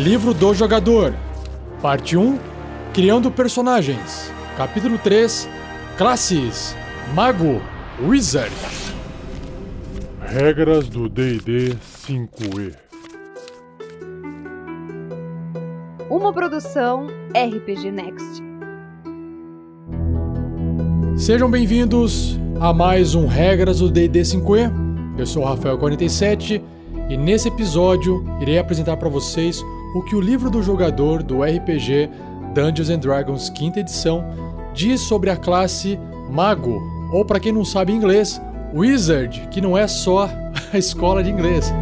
Livro do Jogador, Parte 1 Criando Personagens, Capítulo 3 Classes, Mago, Wizard. Regras do DD 5E. Uma produção RPG Next. Sejam bem-vindos a mais um Regras do DD 5E. Eu sou o Rafael47 e nesse episódio irei apresentar para vocês o que o livro do jogador do RPG Dungeons and Dragons quinta edição diz sobre a classe Mago, ou para quem não sabe inglês, Wizard, que não é só a escola de inglês.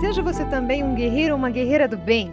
Seja você também um guerreiro ou uma guerreira do bem.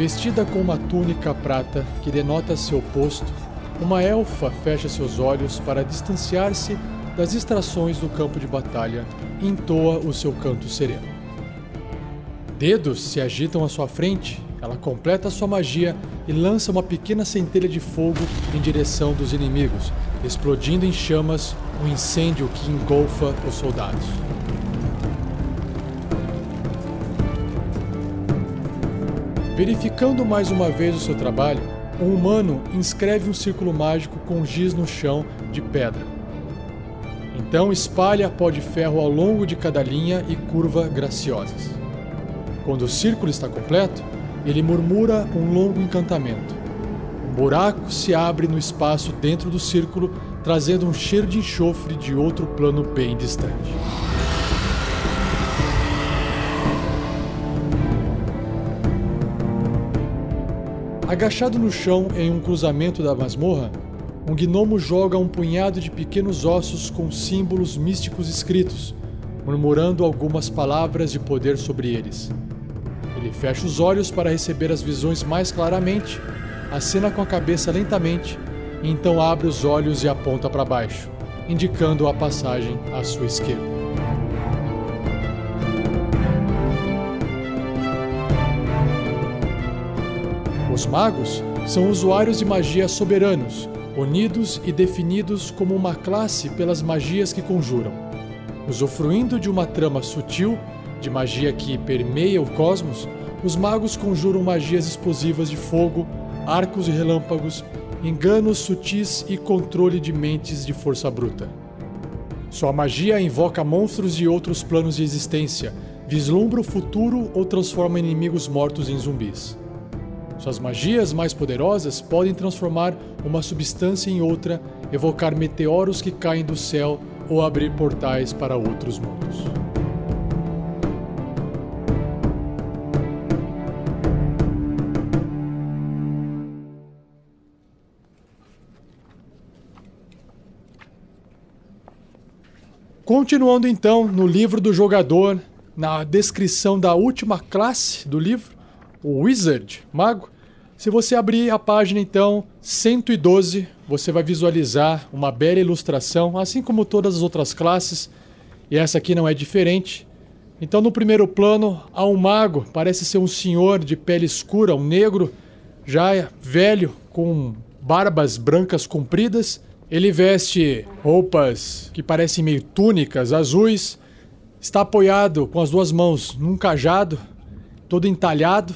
Vestida com uma túnica prata que denota seu posto, uma elfa fecha seus olhos para distanciar-se das distrações do campo de batalha e entoa o seu canto sereno. Dedos se agitam à sua frente, ela completa sua magia e lança uma pequena centelha de fogo em direção dos inimigos, explodindo em chamas um incêndio que engolfa os soldados. Verificando mais uma vez o seu trabalho, um humano inscreve um círculo mágico com giz no chão de pedra. Então espalha pó de ferro ao longo de cada linha e curva graciosas. Quando o círculo está completo, ele murmura um longo encantamento. Um buraco se abre no espaço dentro do círculo, trazendo um cheiro de enxofre de outro plano bem distante. Agachado no chão em um cruzamento da masmorra, um gnomo joga um punhado de pequenos ossos com símbolos místicos escritos, murmurando algumas palavras de poder sobre eles. Ele fecha os olhos para receber as visões mais claramente, acena com a cabeça lentamente e então abre os olhos e aponta para baixo, indicando a passagem à sua esquerda. Os magos são usuários de magia soberanos, unidos e definidos como uma classe pelas magias que conjuram. Usufruindo de uma trama sutil, de magia que permeia o cosmos, os magos conjuram magias explosivas de fogo, arcos e relâmpagos, enganos sutis e controle de mentes de força bruta. Sua magia invoca monstros de outros planos de existência, vislumbra o futuro ou transforma inimigos mortos em zumbis. Suas magias mais poderosas podem transformar uma substância em outra, evocar meteoros que caem do céu ou abrir portais para outros mundos. Continuando então no livro do jogador, na descrição da última classe do livro, o Wizard, mago. Se você abrir a página então 112, você vai visualizar uma bela ilustração, assim como todas as outras classes, e essa aqui não é diferente. Então no primeiro plano há um mago, parece ser um senhor de pele escura, um negro, já velho, com barbas brancas compridas. Ele veste roupas que parecem meio túnicas azuis, está apoiado com as duas mãos num cajado, todo entalhado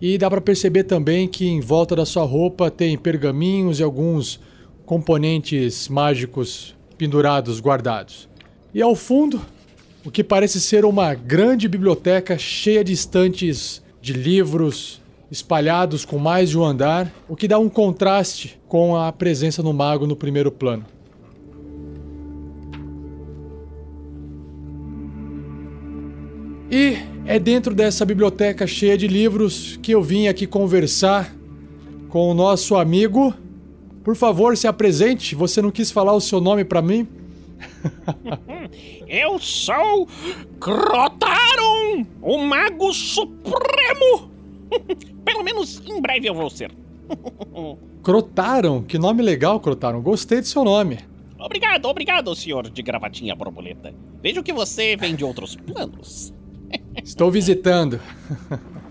e dá para perceber também que em volta da sua roupa tem pergaminhos e alguns componentes mágicos pendurados, guardados. E ao fundo, o que parece ser uma grande biblioteca cheia de estantes de livros espalhados com mais de um andar, o que dá um contraste com a presença do mago no primeiro plano. E é dentro dessa biblioteca cheia de livros que eu vim aqui conversar com o nosso amigo. Por favor, se apresente. Você não quis falar o seu nome para mim? Eu sou Crotaron, o Mago Supremo. Pelo menos em breve eu vou ser. Crotaron, que nome legal, Crotaron. Gostei do seu nome. Obrigado, obrigado, senhor de gravatinha borboleta. Vejo que você vem de outros planos. Estou visitando.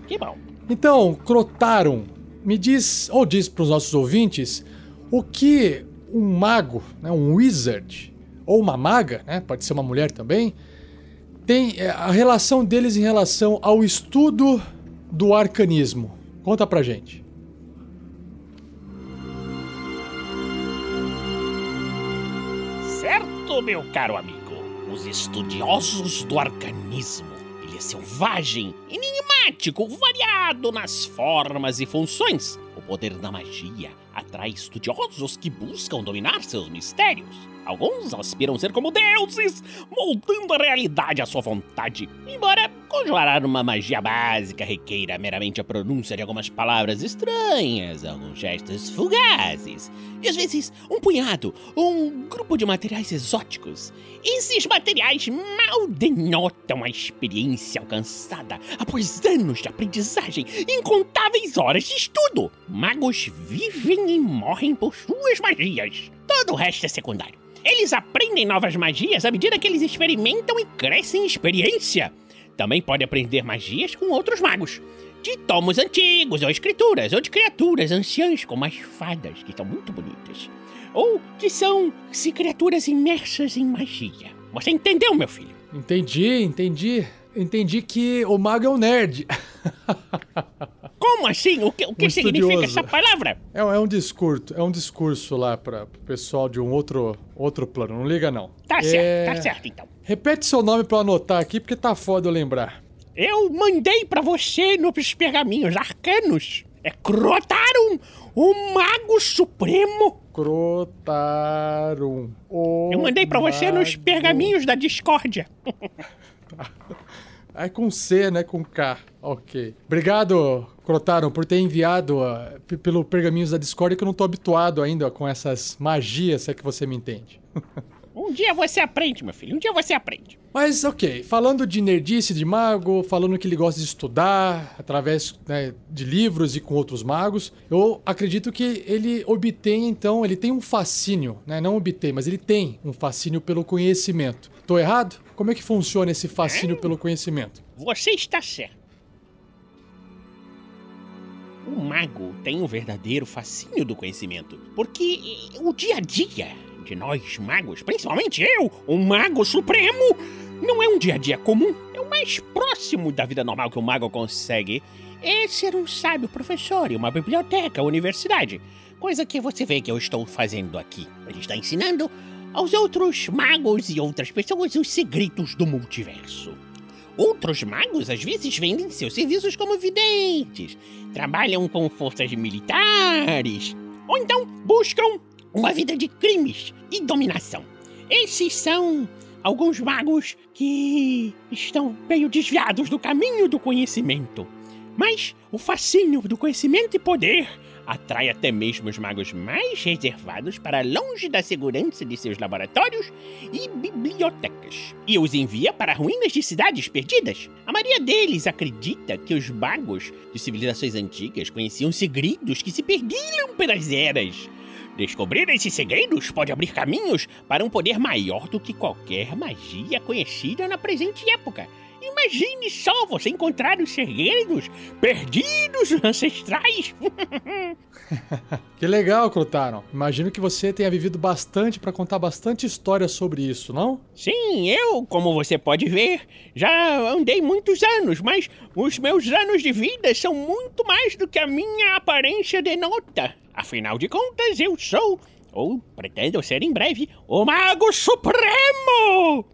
Que bom. Então, Crotaron, me diz, ou diz para os nossos ouvintes, o que um mago, né, um wizard, ou uma maga, né, pode ser uma mulher também, tem é, a relação deles em relação ao estudo do arcanismo. Conta pra gente. Certo, meu caro amigo. Os estudiosos do arcanismo. Selvagem, enigmático, variado nas formas e funções. O poder da magia atrai estudiosos que buscam dominar seus mistérios. Alguns aspiram ser como deuses, moldando a realidade à sua vontade. Embora conjurar uma magia básica requeira meramente a pronúncia de algumas palavras estranhas, alguns gestos fugazes, e às vezes um punhado ou um grupo de materiais exóticos. Esses materiais mal denotam a experiência alcançada após anos de aprendizagem e incontáveis horas de estudo. Magos vivem e morrem por suas magias. Todo o resto é secundário. Eles aprendem novas magias à medida que eles experimentam e crescem em experiência. Também pode aprender magias com outros magos. De tomos antigos, ou escrituras, ou de criaturas anciãs, como as fadas, que são muito bonitas. Ou que são se criaturas imersas em magia. Você entendeu, meu filho? Entendi, entendi. Entendi que o mago é um nerd. Como assim? O que, o que Um significa estudioso. essa palavra? É, um- é um discurso, é um discurso lá para o pessoal de um outro, outro plano. Não liga não. Tá É, certo, tá certo então. Repete seu nome para eu anotar aqui porque tá foda eu lembrar. Eu mandei pra você nos pergaminhos arcanos. É Crotarum, o Mago Supremo. Crotarum. Eu mandei pra você nos pergaminhos da discórdia. É com C, né? Com K. Ok. Obrigado, Crotarum, por ter enviado p- pelo Pergaminhos da Discord que eu não tô habituado ainda com essas magias, se é que você me entende. Um dia você aprende, meu filho. Um dia você aprende. Mas ok, falando de nerdice de mago, falando que ele gosta de estudar através né, de livros e com outros magos, eu acredito que ele obtém então, ele tem um fascínio, né? Não obtém, mas ele tem um fascínio pelo conhecimento. Tô errado? Como é que funciona esse fascínio pelo conhecimento? Você está certo. O mago tem um verdadeiro fascínio do conhecimento, porque eh, o dia a dia de nós magos, principalmente eu, o mago supremo, não é um dia a dia comum. É o mais próximo da vida normal que o mago consegue. É ser um sábio professor em uma biblioteca, universidade. Coisa que você vê que eu estou fazendo aqui. Ele está ensinando aos outros magos e outras pessoas os segredos do multiverso. Outros magos às vezes vendem seus serviços como videntes, trabalham com forças militares, ou então buscam uma vida de crimes e dominação. Esses são alguns magos que estão meio desviados do caminho do conhecimento. Mas o fascínio do conhecimento e poder atrai até mesmo os magos mais reservados para longe da segurança de seus laboratórios e bibliotecas. E os envia para ruínas de cidades perdidas. A maioria deles acredita que os magos de civilizações antigas conheciam segredos que se perdiam pelas eras. Descobrir esses segredos pode abrir caminhos para um poder maior do que qualquer magia conhecida na presente época. Imagine só você encontrar os segredos perdidos ancestrais. Que legal, Crotaron. Imagino que você tenha vivido bastante para contar bastante história sobre isso, não? Sim, eu, como você pode ver, já andei muitos anos, mas os meus anos de vida são muito mais do que a minha aparência denota. Afinal de contas, eu sou, ou pretendo ser em breve, o Mago Supremo!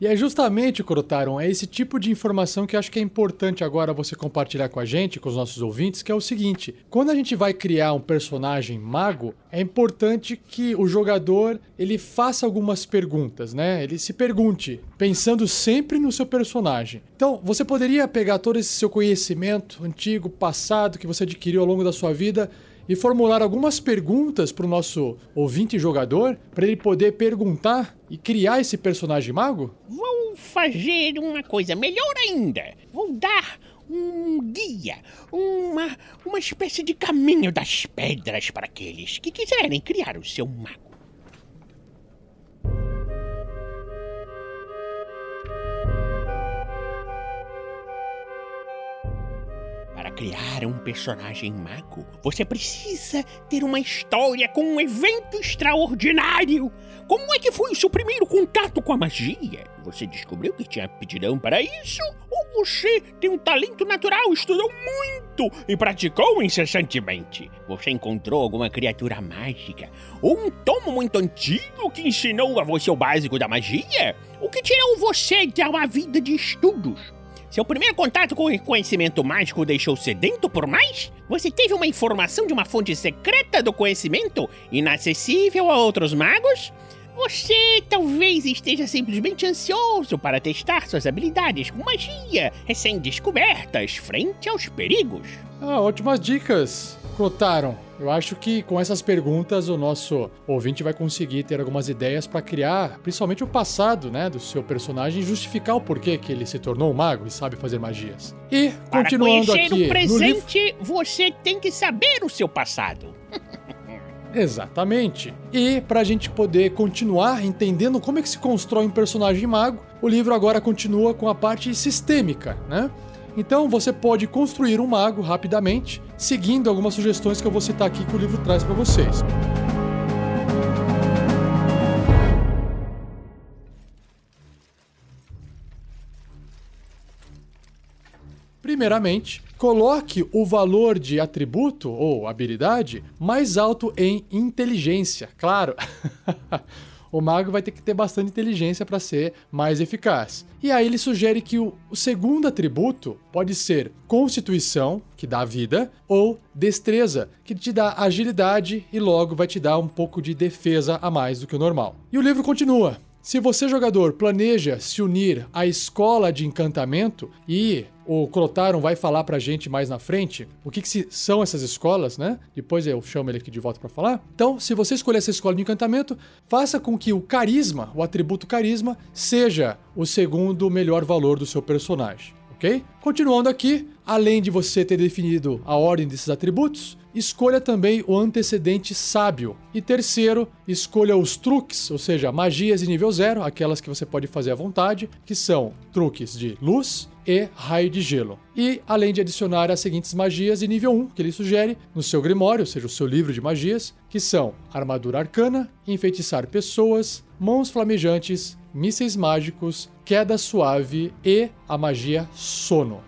E é justamente, Crotaron, é esse tipo de informação que eu acho que é importante agora você compartilhar com a gente, com os nossos ouvintes, que é o seguinte: quando a gente vai criar um personagem mago, é importante que o jogador ele faça algumas perguntas, né? Ele se pergunte, pensando sempre no seu personagem. Então, você poderia pegar todo esse seu conhecimento antigo, passado, que você adquiriu ao longo da sua vida e formular algumas perguntas para o nosso ouvinte jogador, para ele poder perguntar e criar esse personagem mago? Vou fazer uma coisa melhor ainda. Vou dar um guia, uma, uma espécie de caminho das pedras para aqueles que quiserem criar o seu mago. Criar um personagem mago, você precisa ter uma história com um evento extraordinário. Como é que foi o seu primeiro contato com a magia? Você descobriu que tinha aptidão para isso? Ou você tem um talento natural, estudou muito e praticou incessantemente? Você encontrou alguma criatura mágica? Ou um tomo muito antigo que ensinou a você o básico da magia? O que tirou você de uma vida de estudos? Seu primeiro contato com o conhecimento mágico deixou sedento por mais? Você teve uma informação de uma fonte secreta do conhecimento inacessível a outros magos? Você talvez esteja simplesmente ansioso para testar suas habilidades com magia recém-descobertas frente aos perigos. Ah, ótimas dicas, Clotaron. Eu acho que com essas perguntas o nosso ouvinte vai conseguir ter algumas ideias para criar, principalmente o passado, né, do seu personagem justificar o porquê que ele se tornou um mago e sabe fazer magias. E Para continuando aqui o livro, presente, você tem que saber o seu passado. Exatamente. E para a gente poder continuar entendendo como é que se constrói um personagem mago, o livro agora continua com a parte sistêmica, né? Então você pode construir um mago rapidamente, seguindo algumas sugestões que eu vou citar aqui que o livro traz para vocês. Primeiramente, coloque o valor de atributo ou habilidade mais alto em inteligência. Claro, o mago vai ter que ter bastante inteligência para ser mais eficaz. E aí ele sugere que o, segundo atributo pode ser constituição, que dá vida, ou destreza, que te dá agilidade e logo vai te dar um pouco de defesa a mais do que o normal. E o livro continua. Se você, jogador, planeja se unir à escola de encantamento e o Clotaron vai falar pra gente mais na frente o que, que são essas escolas, né? Depois eu chamo ele aqui de volta pra falar. Então, se você escolher essa escola de encantamento, faça com que o carisma, o atributo carisma, seja o segundo melhor valor do seu personagem. Ok? Continuando aqui, além de você ter definido a ordem desses atributos, escolha também o antecedente sábio. E terceiro, escolha os truques, ou seja, magias de nível zero, aquelas que você pode fazer à vontade, que são truques de luz e raio de gelo. E além de adicionar as seguintes magias de nível 1 que ele sugere no seu grimório, ou seja, o seu livro de magias, que são armadura arcana, enfeitiçar pessoas, mãos flamejantes, mísseis mágicos, queda suave e a magia sono.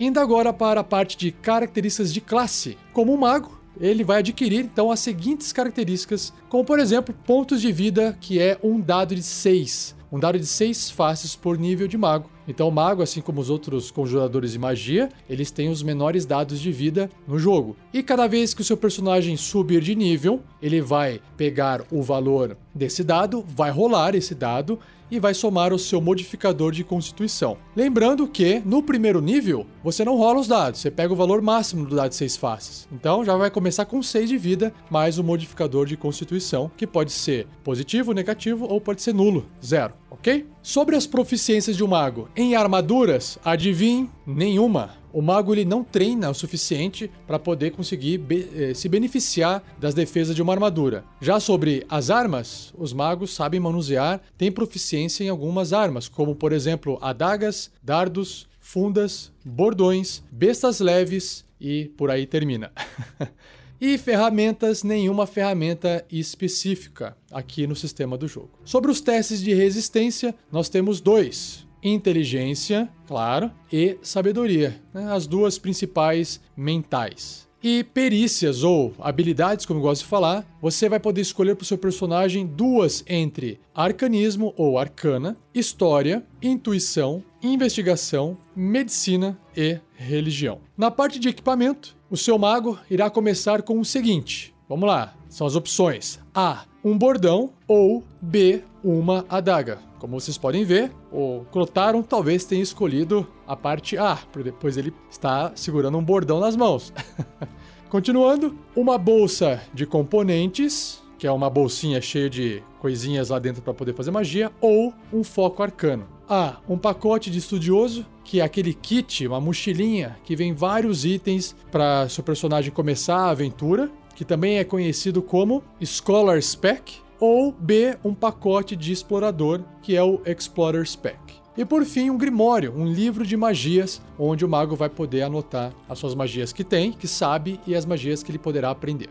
Indo agora para a parte de características de classe. Como um mago, ele vai adquirir então as seguintes características, como por exemplo, pontos de vida, que é um dado de 6. Um dado de 6 faces por nível de mago. Então, o mago, assim como os outros conjuradores de magia, eles têm os menores dados de vida no jogo. E cada vez que o seu personagem subir de nível, ele vai pegar o valor desse dado, vai rolar esse dado e vai somar o seu modificador de constituição. Lembrando que no primeiro nível você não rola os dados, você pega o valor máximo do dado de 6 faces. Então já vai começar com 6 de vida mais o modificador de constituição, que pode ser positivo, negativo ou pode ser nulo, zero, ok? Sobre as proficiências de um mago em armaduras, adivinhe, nenhuma. O mago ele não treina o suficiente para poder conseguir be- eh, se beneficiar das defesas de uma armadura. Já sobre as armas, os magos sabem manusear, têm proficiência em algumas armas, como por exemplo adagas, dardos, fundas, bordões, bestas leves e por aí termina. E ferramentas, nenhuma ferramenta específica aqui no sistema do jogo. Sobre os testes de resistência, nós temos dois: inteligência, claro, e sabedoria, né? as duas principais mentais. E perícias ou habilidades, como eu gosto de falar, você vai poder escolher para o seu personagem duas entre arcanismo ou arcana, história, intuição, investigação, medicina e religião. Na parte de equipamento, o seu mago irá começar com o seguinte: Vamos lá, são as opções: A, um bordão ou B, uma adaga. Como vocês podem ver, o Clotaro talvez tenha escolhido a parte A, pois ele está segurando um bordão nas mãos. Continuando, uma bolsa de componentes, que é uma bolsinha cheia de coisinhas lá dentro para poder fazer magia, ou um foco arcano. A. Um pacote de estudioso, que é aquele kit, uma mochilinha que vem vários itens para seu personagem começar a aventura, que também é conhecido como Scholar's Pack, ou B. Um pacote de explorador, que é o Explorer's Pack. E por fim, um Grimório, um livro de magias, onde o mago vai poder anotar as suas magias que tem, que sabe e as magias que ele poderá aprender.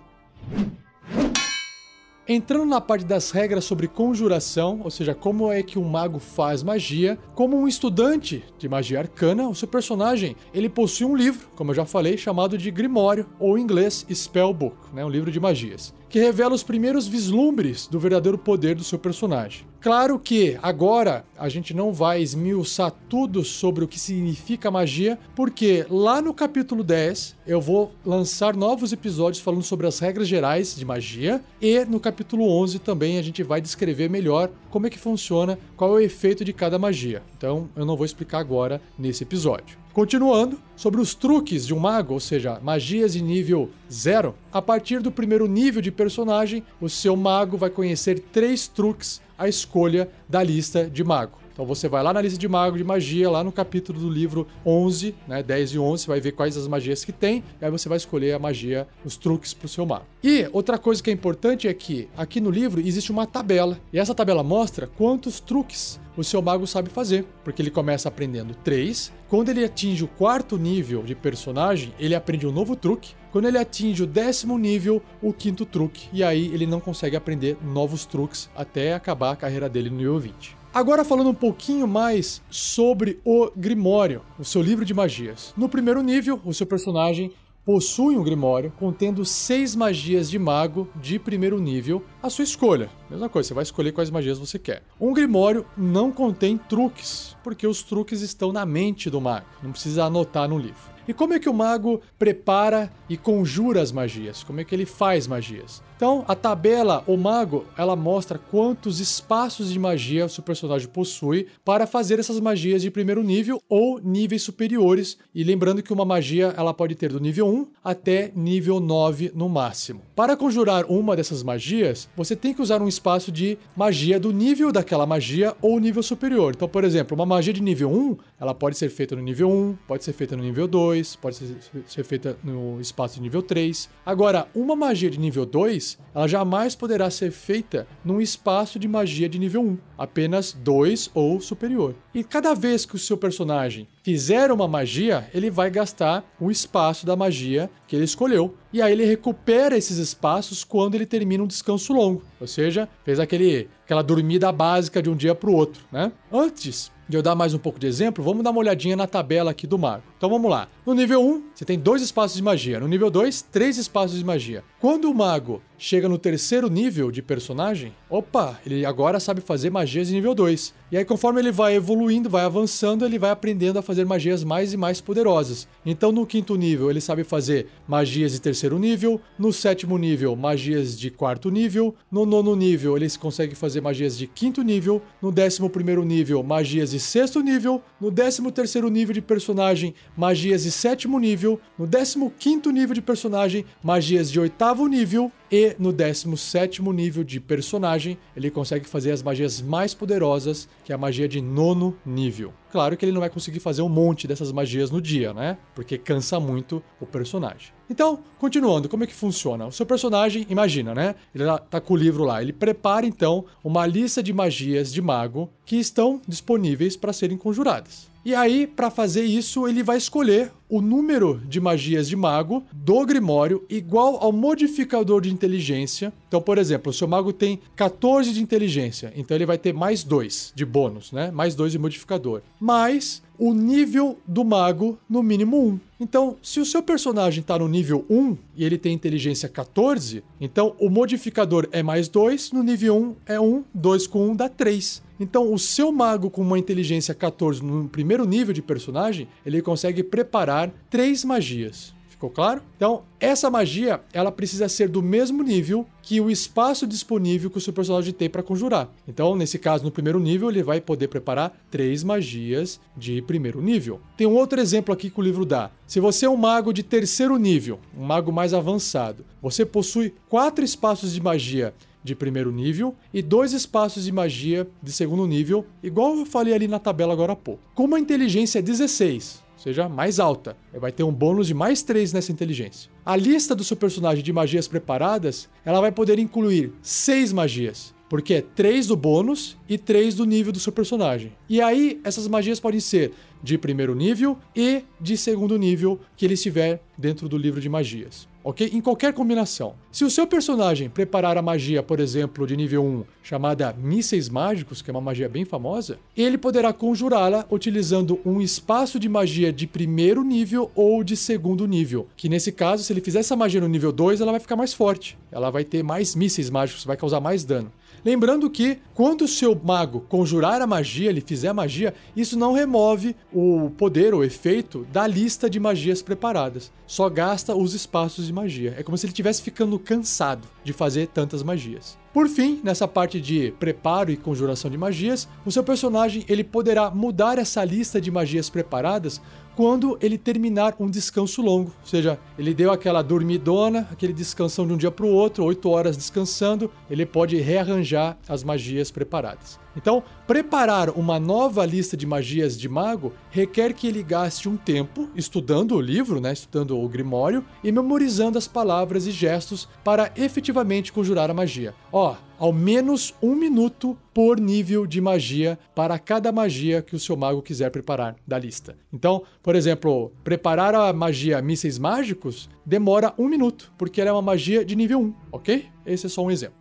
Entrando na parte das regras sobre conjuração, ou seja, como é que um mago faz magia, como um estudante de magia arcana, o seu personagem ele possui um livro, como eu já falei, chamado de Grimório, ou em inglês Spellbook, né, um livro de magias, que revela os primeiros vislumbres do verdadeiro poder do seu personagem. Claro que agora a gente não vai esmiuçar tudo sobre o que significa magia, porque lá no capítulo 10 eu vou lançar novos episódios falando sobre as regras gerais de magia e no capítulo 11 também a gente vai descrever melhor como é que funciona, qual é o efeito de cada magia. Então eu não vou explicar agora nesse episódio. Continuando, sobre os truques de um mago, ou seja, magias de nível 0, a partir do primeiro nível de personagem, o seu mago vai conhecer três truques à escolha da lista de mago. Então você vai lá na lista de mago de magia, lá no capítulo do livro 11, né, 10 e 11, você vai ver quais as magias que tem, e aí você vai escolher a magia, os truques para o seu mago. E outra coisa que é importante é que aqui no livro existe uma tabela, e essa tabela mostra quantos truques o seu mago sabe fazer, porque ele começa aprendendo 3. Quando ele atinge o quarto nível de personagem, ele aprende um novo truque. Quando ele atinge o décimo nível, o quinto truque. E aí ele não consegue aprender novos truques até acabar a carreira dele no nível 20. Agora falando um pouquinho mais sobre o Grimório, o seu livro de magias. No primeiro nível, o seu personagem possui um Grimório contendo seis magias de mago de primeiro nível, a sua escolha. Mesma coisa, você vai escolher quais magias você quer. Um Grimório não contém truques, porque os truques estão na mente do mago, não precisa anotar no livro. E como é que o mago prepara e conjura as magias? Como é que ele faz magias? Então, a tabela O Mago, ela mostra quantos espaços de magia o seu personagem possui para fazer essas magias de primeiro nível ou níveis superiores. E lembrando que uma magia, ela pode ter do nível 1 até nível 9 no máximo. Para conjurar uma dessas magias, você tem que usar um espaço de magia do nível daquela magia ou nível superior. Então, por exemplo, uma magia de nível 1, ela pode ser feita no nível 1, pode ser feita no nível 2, pode ser, ser feita no espaço de nível 3. Agora, uma magia de nível 2, ela jamais poderá ser feita num espaço de magia de nível 1, apenas 2 ou superior. E cada vez que o seu personagem fizer uma magia, ele vai gastar o espaço da magia que ele escolheu. E aí ele recupera esses espaços quando ele termina um descanso longo. Ou seja, fez aquele, aquela dormida básica de um dia para o outro, né? Antes de eu dar mais um pouco de exemplo, vamos dar uma olhadinha na tabela aqui do mago. Então vamos lá. No nível 1, você tem dois espaços de magia. No nível 2, três espaços de magia. Quando o mago chega no terceiro nível de personagem, opa, ele agora sabe fazer magias de nível 2. E aí, conforme ele vai evoluindo, vai avançando, ele vai aprendendo a fazer magias mais e mais poderosas. Então, no quinto nível, ele sabe fazer magias de terceiro nível. No sétimo nível, magias de quarto nível. No nono nível, ele consegue fazer magias de quinto nível. No décimo primeiro nível, magias de sexto nível. No décimo terceiro nível de personagem, magias de sétimo nível. No décimo quinto nível de personagem, magias de oitavo nível. E no 17 nível de personagem, ele consegue fazer as magias mais poderosas, que é a magia de nono nível. Claro que ele não vai conseguir fazer um monte dessas magias no dia, né? Porque cansa muito o personagem. Então, continuando, como é que funciona? O seu personagem, imagina, né? Ele tá com o livro lá. Ele prepara então uma lista de magias de mago que estão disponíveis para serem conjuradas. E aí, para fazer isso, ele vai escolher o número de magias de mago do Grimório igual ao modificador de inteligência. Então, por exemplo, o seu mago tem 14 de inteligência, então ele vai ter mais 2 de bônus, né? Mais 2 de modificador. Mais o nível do mago no mínimo 1. Então, se o seu personagem está no nível 1 e ele tem inteligência 14, então o modificador é mais 2, no nível 1 é 1, 2 com 1 dá 3. Então, o seu mago com uma inteligência 14 no primeiro nível de personagem, ele consegue preparar três magias. Ficou claro? Então, essa magia, ela precisa ser do mesmo nível que o espaço disponível que o seu personagem tem para conjurar. Então, nesse caso, no primeiro nível, ele vai poder preparar três magias de primeiro nível. Tem um outro exemplo aqui que o livro dá. Se você é um mago de terceiro nível, um mago mais avançado, você possui quatro espaços de magia de primeiro nível e dois espaços de magia de segundo nível, igual eu falei ali na tabela agora há pouco. Como a inteligência é 16, ou seja, mais alta, vai ter um bônus de mais 3 nessa inteligência. A lista do seu personagem de magias preparadas, ela vai poder incluir 6 magias, porque é 3 do bônus e 3 do nível do seu personagem. E aí, essas magias podem ser de primeiro nível e de segundo nível que ele estiver dentro do livro de magias ok? Em qualquer combinação. Se o seu personagem preparar a magia, por exemplo, de nível 1, chamada Mísseis Mágicos, que é uma magia bem famosa, ele poderá conjurá-la utilizando um espaço de magia de primeiro nível ou de segundo nível. Que nesse caso, se ele fizer essa magia no nível 2, ela vai ficar mais forte. Ela vai ter mais mísseis mágicos, vai causar mais dano. Lembrando que quando o seu mago conjurar a magia, ele fizer a magia, isso não remove o poder ou efeito da lista de magias preparadas. Só gasta os espaços de magia. É como se ele estivesse ficando cansado de fazer tantas magias. Por fim, nessa parte de preparo e conjuração de magias, o seu personagem ele poderá mudar essa lista de magias preparadas quando ele terminar um descanso longo. Ou seja, ele deu aquela dormidona, aquele descansão de um dia para o outro, 8 horas descansando, ele pode rearranjar as magias preparadas. Então, preparar uma nova lista de magias de mago requer que ele gaste um tempo estudando o livro, né, estudando o Grimório e memorizando as palavras e gestos para efetivamente conjurar a magia. Ó, ao menos um minuto por nível de magia para cada magia que o seu mago quiser preparar da lista. Então, por exemplo, preparar a magia mísseis mágicos demora um minuto, porque ela é uma magia de nível 1, ok? Esse é só um exemplo.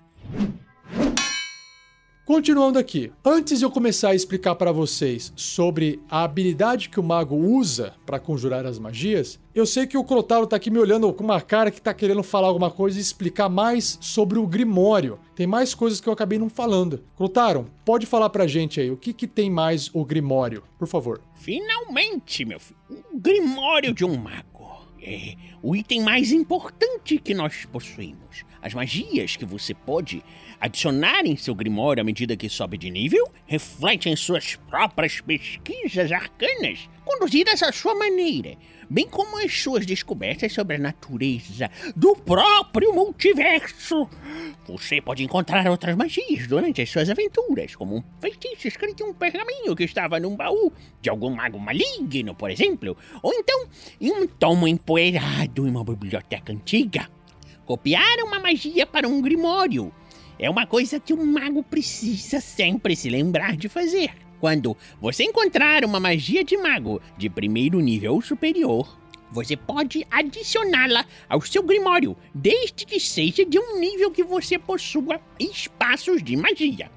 Continuando aqui, antes de eu começar a explicar para vocês sobre a habilidade que o mago usa para conjurar as magias, eu sei que o Crotaro tá aqui me olhando com uma cara que tá querendo falar alguma coisa e explicar mais sobre o Grimório. Tem mais coisas que eu acabei não falando. Crotaro, pode falar pra gente aí, o que que tem mais o Grimório, por favor? Finalmente, meu filho, o Grimório de um mago. É o item mais importante que nós possuímos. As magias que você pode adicionar em seu grimório à medida que sobe de nível refletem suas próprias pesquisas arcanas, conduzidas à sua maneira, bem como as suas descobertas sobre a natureza do próprio multiverso. Você pode encontrar outras magias durante as suas aventuras, como um feitiço escrito em um pergaminho que estava num baú de algum mago maligno, por exemplo, ou então em um tomo empoeirado em uma biblioteca antiga. Copiar uma magia para um grimório é uma coisa que um mago precisa sempre se lembrar de fazer. Quando você encontrar uma magia de mago de primeiro nível superior, você pode adicioná-la ao seu grimório, desde que seja de um nível que você possua espaços de magia,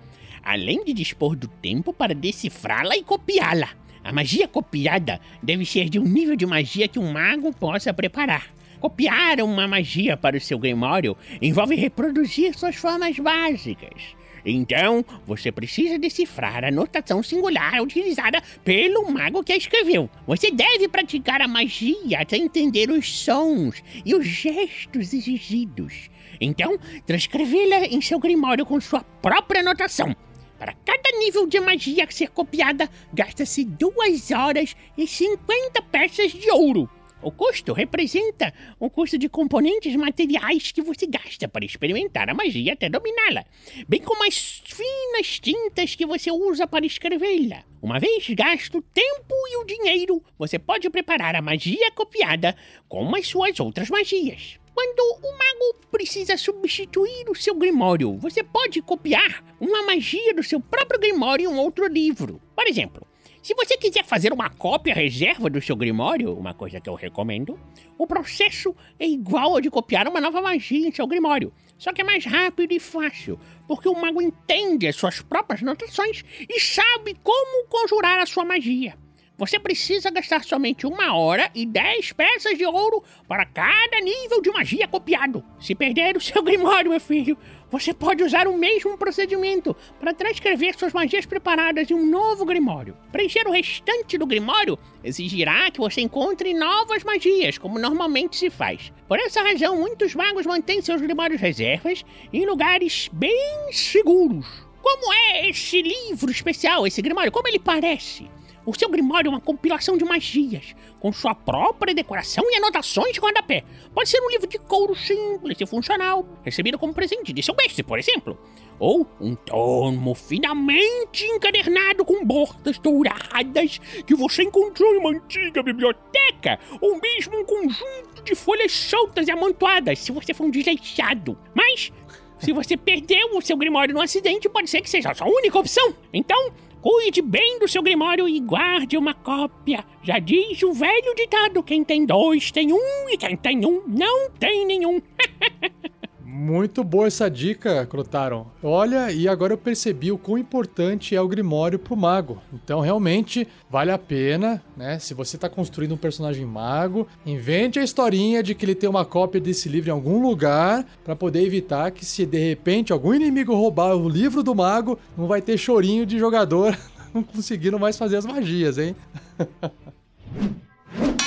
além de dispor do tempo para decifrá-la e copiá-la. A magia copiada deve ser de um nível de magia que um mago possa preparar. Copiar uma magia para o seu grimório envolve reproduzir suas formas básicas. Então, você precisa decifrar a notação singular utilizada pelo mago que a escreveu. Você deve praticar a magia até entender os sons e os gestos exigidos. Então, transcrevê-la em seu grimório com sua própria notação. Para cada nível de magia ser copiada, gasta-se 2 horas e 50 peças de ouro. O custo representa o custo de componentes materiais que você gasta para experimentar a magia até dominá-la, bem como as finas tintas que você usa para escrevê-la. Uma vez gasto o tempo e o dinheiro, você pode preparar a magia copiada com as suas outras magias. Quando o mago precisa substituir o seu grimório, você pode copiar uma magia do seu próprio grimório em um outro livro. Por exemplo, se você quiser fazer uma cópia reserva do seu Grimório, uma coisa que eu recomendo, o processo é igual ao de copiar uma nova magia em seu Grimório, só que é mais rápido e fácil, porque o mago entende as suas próprias notações e sabe como conjurar a sua magia. Você precisa gastar somente uma hora e dez peças de ouro para cada nível de magia copiado. Se perder o seu grimório, meu filho, você pode usar o mesmo procedimento para transcrever suas magias preparadas em um novo grimório. Preencher o restante do grimório exigirá que você encontre novas magias, como normalmente se faz. Por essa razão, muitos magos mantêm seus grimórios reservas em lugares bem seguros. Como é esse livro especial, esse grimório? Como ele parece? O seu Grimório é uma compilação de magias, com sua própria decoração e anotações de rodapé. Pode ser um livro de couro simples e funcional, recebido como presente de seu mestre, por exemplo. Ou um tomo finamente encadernado com bordas douradas que você encontrou em uma antiga biblioteca, ou mesmo um conjunto de folhas soltas e amontoadas, se você for um desleixado. Mas se você perdeu o seu Grimório no acidente, pode ser que seja a sua única opção. Então, Cuide bem do seu grimório e guarde uma cópia. Já diz o velho ditado: quem tem dois tem um, e quem tem um não tem nenhum. Muito boa essa dica, Crotaro. Olha, e agora eu percebi o quão importante é o Grimório pro mago. Então, realmente, vale a pena, né? Se você tá construindo um personagem mago, invente a historinha de que ele tem uma cópia desse livro em algum lugar para poder evitar que se de repente algum inimigo roubar o livro do mago, não vai ter chorinho de jogador não conseguindo mais fazer as magias, hein?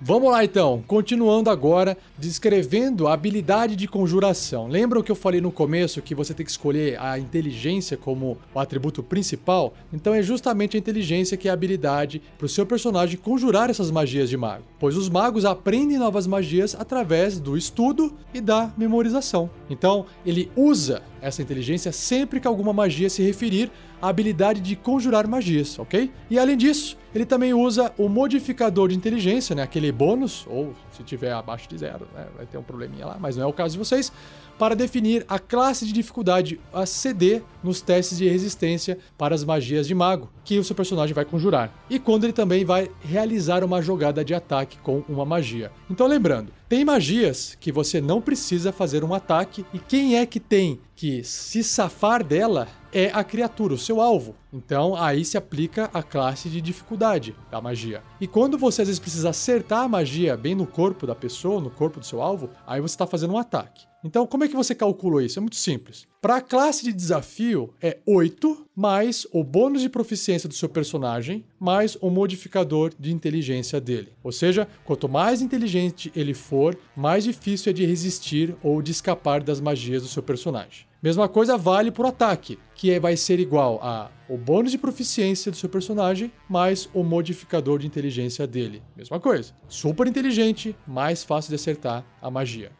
Vamos lá então, continuando agora, descrevendo a habilidade de conjuração. Lembra o que eu falei no começo que você tem que escolher a inteligência como o atributo principal? Então é justamente a inteligência que é a habilidade para o seu personagem conjurar essas magias de mago, pois os magos aprendem novas magias através do estudo e da memorização. Então ele usa essa inteligência sempre que alguma magia se referir à habilidade de conjurar magias, ok? E além disso, ele também usa o modificador de inteligência, né? Aquele bônus, ou se tiver abaixo de zero, né? Vai ter um probleminha lá, mas não é o caso de vocês para definir a classe de dificuldade a CD nos testes de resistência para as magias de mago que o seu personagem vai conjurar. E quando ele também vai realizar uma jogada de ataque com uma magia. Então lembrando, tem magias que você não precisa fazer um ataque e quem é que tem que se safar dela é a criatura, o seu alvo. Então aí se aplica a classe de dificuldade da magia. E quando você às vezes precisa acertar a magia bem no corpo da pessoa, no corpo do seu alvo, aí você está fazendo um ataque. Então, como é que você calcula isso? É muito simples. Para a classe de desafio, é 8 mais o bônus de proficiência do seu personagem, mais o modificador de inteligência dele. Ou seja, quanto mais inteligente ele for, mais difícil é de resistir ou de escapar das magias do seu personagem. Mesma coisa vale para o ataque, que é, vai ser igual a o bônus de proficiência do seu personagem mais o modificador de inteligência dele. Mesma coisa. Super inteligente, mais fácil de acertar a magia.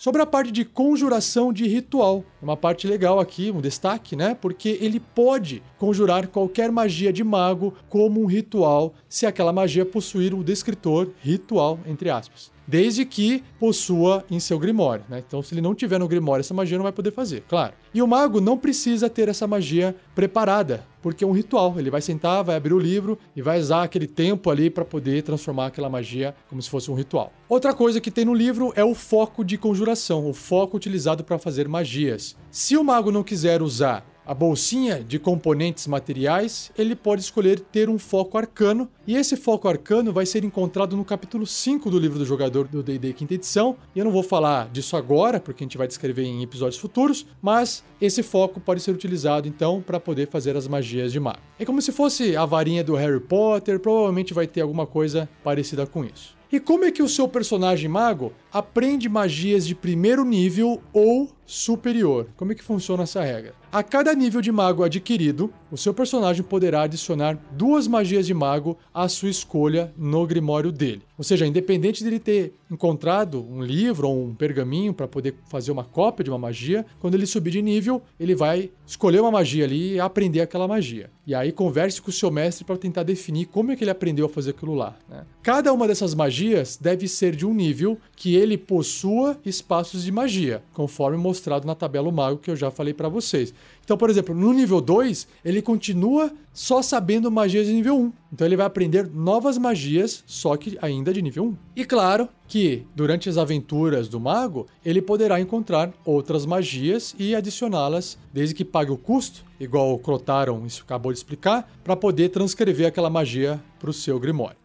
Sobre a parte de conjuração de ritual, uma parte legal aqui, um destaque, né? Porque ele pode conjurar qualquer magia de mago como um ritual, se aquela magia possuir um descritor ritual, entre aspas desde que possua em seu grimório, né? Então, se ele não tiver no grimório essa magia, não vai poder fazer, claro. E o mago não precisa ter essa magia preparada, porque é um ritual. Ele vai sentar, vai abrir o livro e vai usar aquele tempo ali para poder transformar aquela magia como se fosse um ritual. Outra coisa que tem no livro é o foco de conjuração, o foco utilizado para fazer magias. Se o mago não quiser usar a bolsinha de componentes materiais, ele pode escolher ter um foco arcano, e esse foco arcano vai ser encontrado no capítulo 5 do livro do jogador do D&D quinta edição. E eu não vou falar disso agora, porque a gente vai descrever em episódios futuros, mas esse foco pode ser utilizado então para poder fazer as magias de mago. É como se fosse a varinha do Harry Potter, provavelmente vai ter alguma coisa parecida com isso. E como é que o seu personagem mago aprende magias de primeiro nível ou superior? Como é que funciona essa regra? A cada nível de mago adquirido, o seu personagem poderá adicionar duas magias de mago à sua escolha no grimório dele. Ou seja, independente dele ter encontrado um livro ou um pergaminho para poder fazer uma cópia de uma magia, quando ele subir de nível, ele vai escolher uma magia ali e aprender aquela magia. E aí converse com o seu mestre para tentar definir como é que ele aprendeu a fazer aquilo lá. Né? Cada uma dessas magias deve ser de um nível que ele possua espaços de magia, conforme mostrado na tabela Mago que eu já falei para vocês. Então, por exemplo, no nível 2, ele continua só sabendo magias de nível 1. Então ele vai aprender novas magias, só que ainda de nível 1. E claro que durante as aventuras do mago, ele poderá encontrar outras magias e adicioná-las, desde que pague o custo, igual o Crotaron acabou de explicar, para poder transcrever aquela magia para o seu Grimório.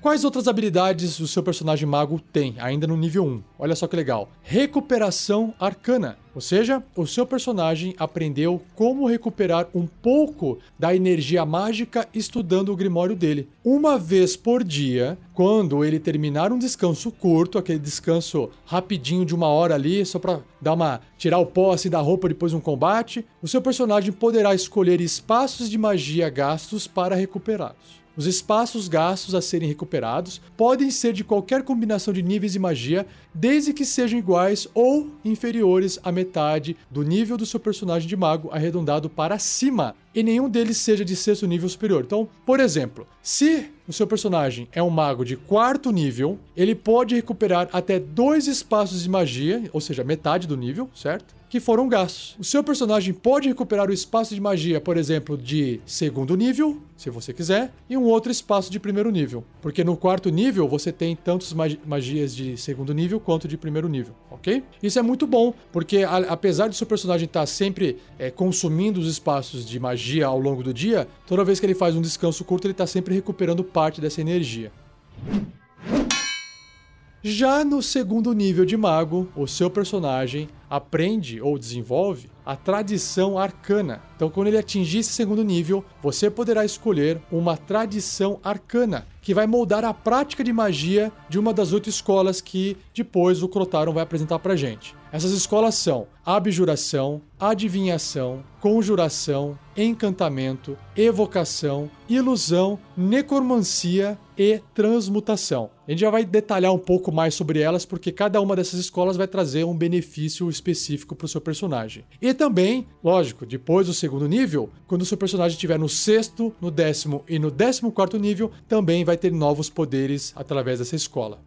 Quais outras habilidades o seu personagem mago tem, ainda no nível 1? Olha só que legal. Recuperação arcana. Ou seja, o seu personagem aprendeu como recuperar um pouco da energia mágica estudando o grimório dele. Uma vez por dia, quando ele terminar um descanso curto, aquele descanso rapidinho de uma hora ali, só para dar uma tirar o pó assim da roupa depois de um combate, o seu personagem poderá escolher espaços de magia gastos para recuperá-los. Os espaços gastos a serem recuperados podem ser de qualquer combinação de níveis de magia, desde que sejam iguais ou inferiores à metade do nível do seu personagem de mago arredondado para cima, e nenhum deles seja de sexto nível superior. Então, por exemplo, se o seu personagem é um mago de quarto nível, ele pode recuperar até dois espaços de magia, ou seja, metade do nível, certo? Que foram gastos. O seu personagem pode recuperar o espaço de magia, por exemplo, de segundo nível, se você quiser, e um outro espaço de primeiro nível. Porque no quarto nível você tem tantos magias de segundo nível quanto de primeiro nível, ok? Isso é muito bom, porque a, apesar do seu personagem estar tá sempre é, consumindo os espaços de magia ao longo do dia, toda vez que ele faz um descanso curto, ele está sempre recuperando parte dessa energia. Já no segundo nível de mago, o seu personagem aprende ou desenvolve a tradição arcana. Então, quando ele atingir esse segundo nível, você poderá escolher uma tradição arcana, que vai moldar a prática de magia de uma das oito escolas que depois o Crotaron vai apresentar pra gente. Essas escolas são abjuração, adivinhação, conjuração, encantamento, evocação, ilusão, necromancia e transmutação. A gente já vai detalhar um pouco mais sobre elas porque cada uma dessas escolas vai trazer um benefício específico para o seu personagem. E também, lógico, depois do segundo nível, quando o seu personagem estiver no sexto, no décimo e no décimo quarto nível, também vai ter novos poderes através dessa escola.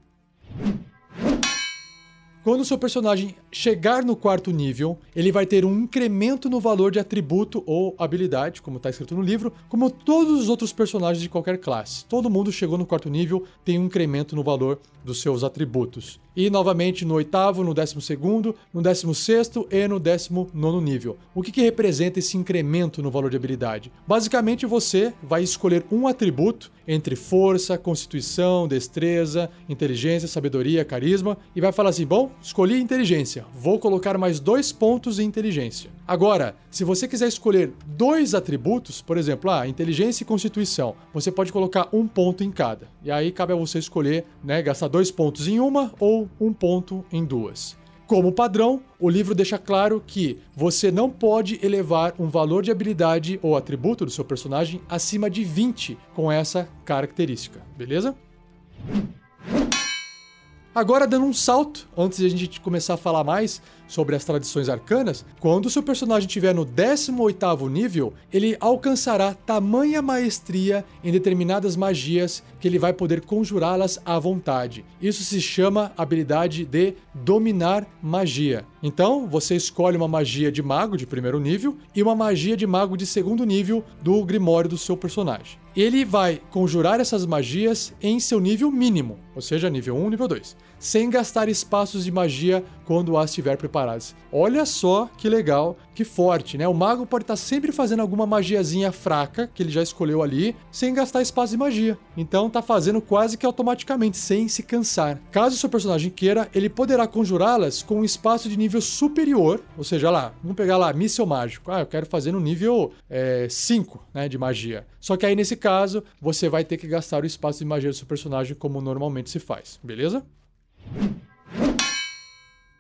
Quando o seu personagem chegar no quarto nível, ele vai ter um incremento no valor de atributo ou habilidade, como está escrito no livro, como todos os outros personagens de qualquer classe. Todo mundo chegou no quarto nível tem um incremento no valor dos seus atributos. E novamente no oitavo, no décimo segundo, no décimo sexto e no décimo nono nível. O que, que representa esse incremento no valor de habilidade? Basicamente você vai escolher um atributo entre força, constituição, destreza, inteligência, sabedoria, carisma e vai falar assim: bom, escolhi inteligência, vou colocar mais dois pontos em inteligência. Agora, se você quiser escolher dois atributos, por exemplo, ah, inteligência e constituição, você pode colocar um ponto em cada. E aí cabe a você escolher, né, gastar dois pontos em uma ou um ponto em duas. Como padrão, o livro deixa claro que você não pode elevar um valor de habilidade ou atributo do seu personagem acima de 20 com essa característica, beleza? Agora, dando um salto, antes de a gente começar a falar mais sobre as tradições arcanas, quando seu personagem estiver no 18º nível, ele alcançará tamanha maestria em determinadas magias que ele vai poder conjurá-las à vontade. Isso se chama habilidade de dominar magia. Então, você escolhe uma magia de mago de primeiro nível e uma magia de mago de segundo nível do grimório do seu personagem. Ele vai conjurar essas magias em seu nível mínimo, ou seja, nível 1, nível 2, sem gastar espaços de magia quando as estiver preparadas. Olha só que legal, que forte, né? O mago pode estar sempre fazendo alguma magiazinha fraca que ele já escolheu ali, sem gastar espaço de magia. Então tá fazendo quase que automaticamente, sem se cansar. Caso o seu personagem queira, ele poderá conjurá-las com um espaço de nível superior, ou seja, lá, vamos pegar lá, míssel mágico. Ah, eu quero fazer no nível 5, é, né, de magia. Só que aí nesse caso, você vai ter que gastar o espaço de magia do seu personagem como normalmente se faz, beleza?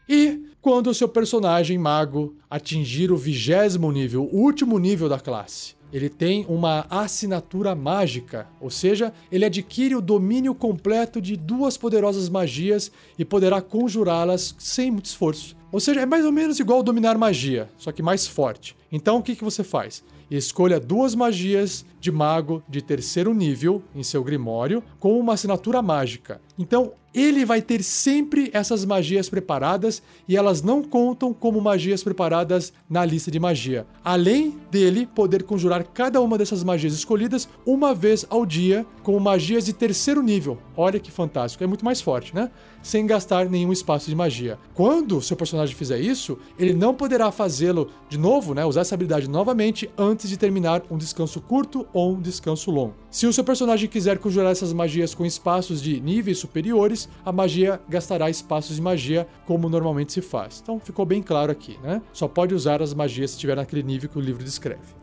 E quando o seu personagem mago atingir o vigésimo nível, o último nível da classe, ele tem uma assinatura mágica, ou seja, ele adquire o domínio completo de duas poderosas magias e poderá conjurá-las sem muito esforço. Ou seja, é mais ou menos igual dominar magia, só que mais forte. Então o que, que você faz? Escolha duas magias de mago de terceiro nível em seu grimório com uma assinatura mágica. Então, ele vai ter sempre essas magias preparadas e elas não contam como magias preparadas na lista de magia. Além dele poder conjurar cada uma dessas magias escolhidas uma vez ao dia, como magias de terceiro nível. Olha que fantástico, é muito mais forte, né? Sem gastar nenhum espaço de magia. Quando seu personagem fizer isso, ele não poderá fazê-lo de novo, né? Usar essa habilidade novamente antes de terminar um descanso curto ou um descanso longo. Se o seu personagem quiser conjurar essas magias com espaços de níveis superiores, a magia gastará espaços de magia como normalmente se faz. Então ficou bem claro aqui, né? Só pode usar as magias se estiver naquele nível que o livro descreve.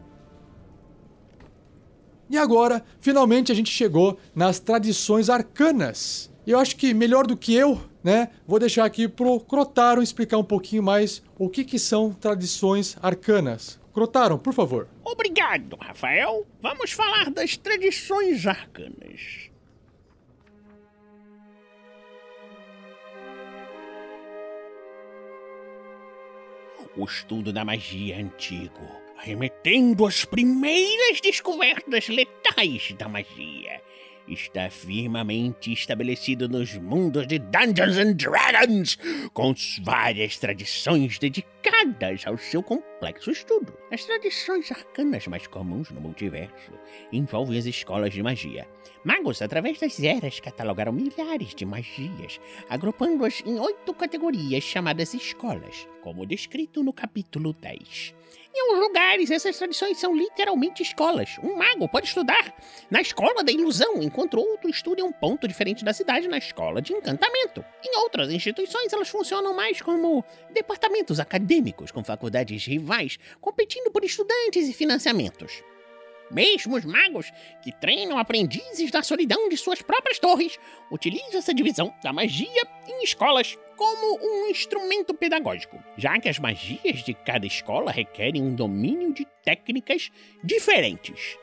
E agora, finalmente a gente chegou nas tradições arcanas. Eu acho que melhor do que eu, né, vou deixar aqui pro Crotaro explicar um pouquinho mais o que, que são tradições arcanas. Crotaro, por favor. Obrigado, Rafael. Vamos falar das tradições arcanas. O estudo da magia antigo, remetendo às primeiras descobertas letais da magia, está firmemente estabelecido nos mundos de Dungeons and Dragons, com várias tradições dedicadas ao seu complexo estudo. As tradições arcanas mais comuns no multiverso envolvem as escolas de magia. Magos, através das eras, catalogaram milhares de magias, agrupando-as em oito categorias chamadas escolas, como descrito no capítulo 10. Em alguns lugares, essas tradições são literalmente escolas. Um mago pode estudar na escola da ilusão, enquanto outro estuda em um ponto diferente da cidade na escola de encantamento. Em outras instituições, elas funcionam mais como departamentos acadêmicos, com faculdades rivais, competindo por estudantes e financiamentos. Mesmo os magos, que treinam aprendizes na solidão de suas próprias torres, utilizam essa divisão da magia em escolas como um instrumento pedagógico, já que as magias de cada escola requerem um domínio de técnicas diferentes.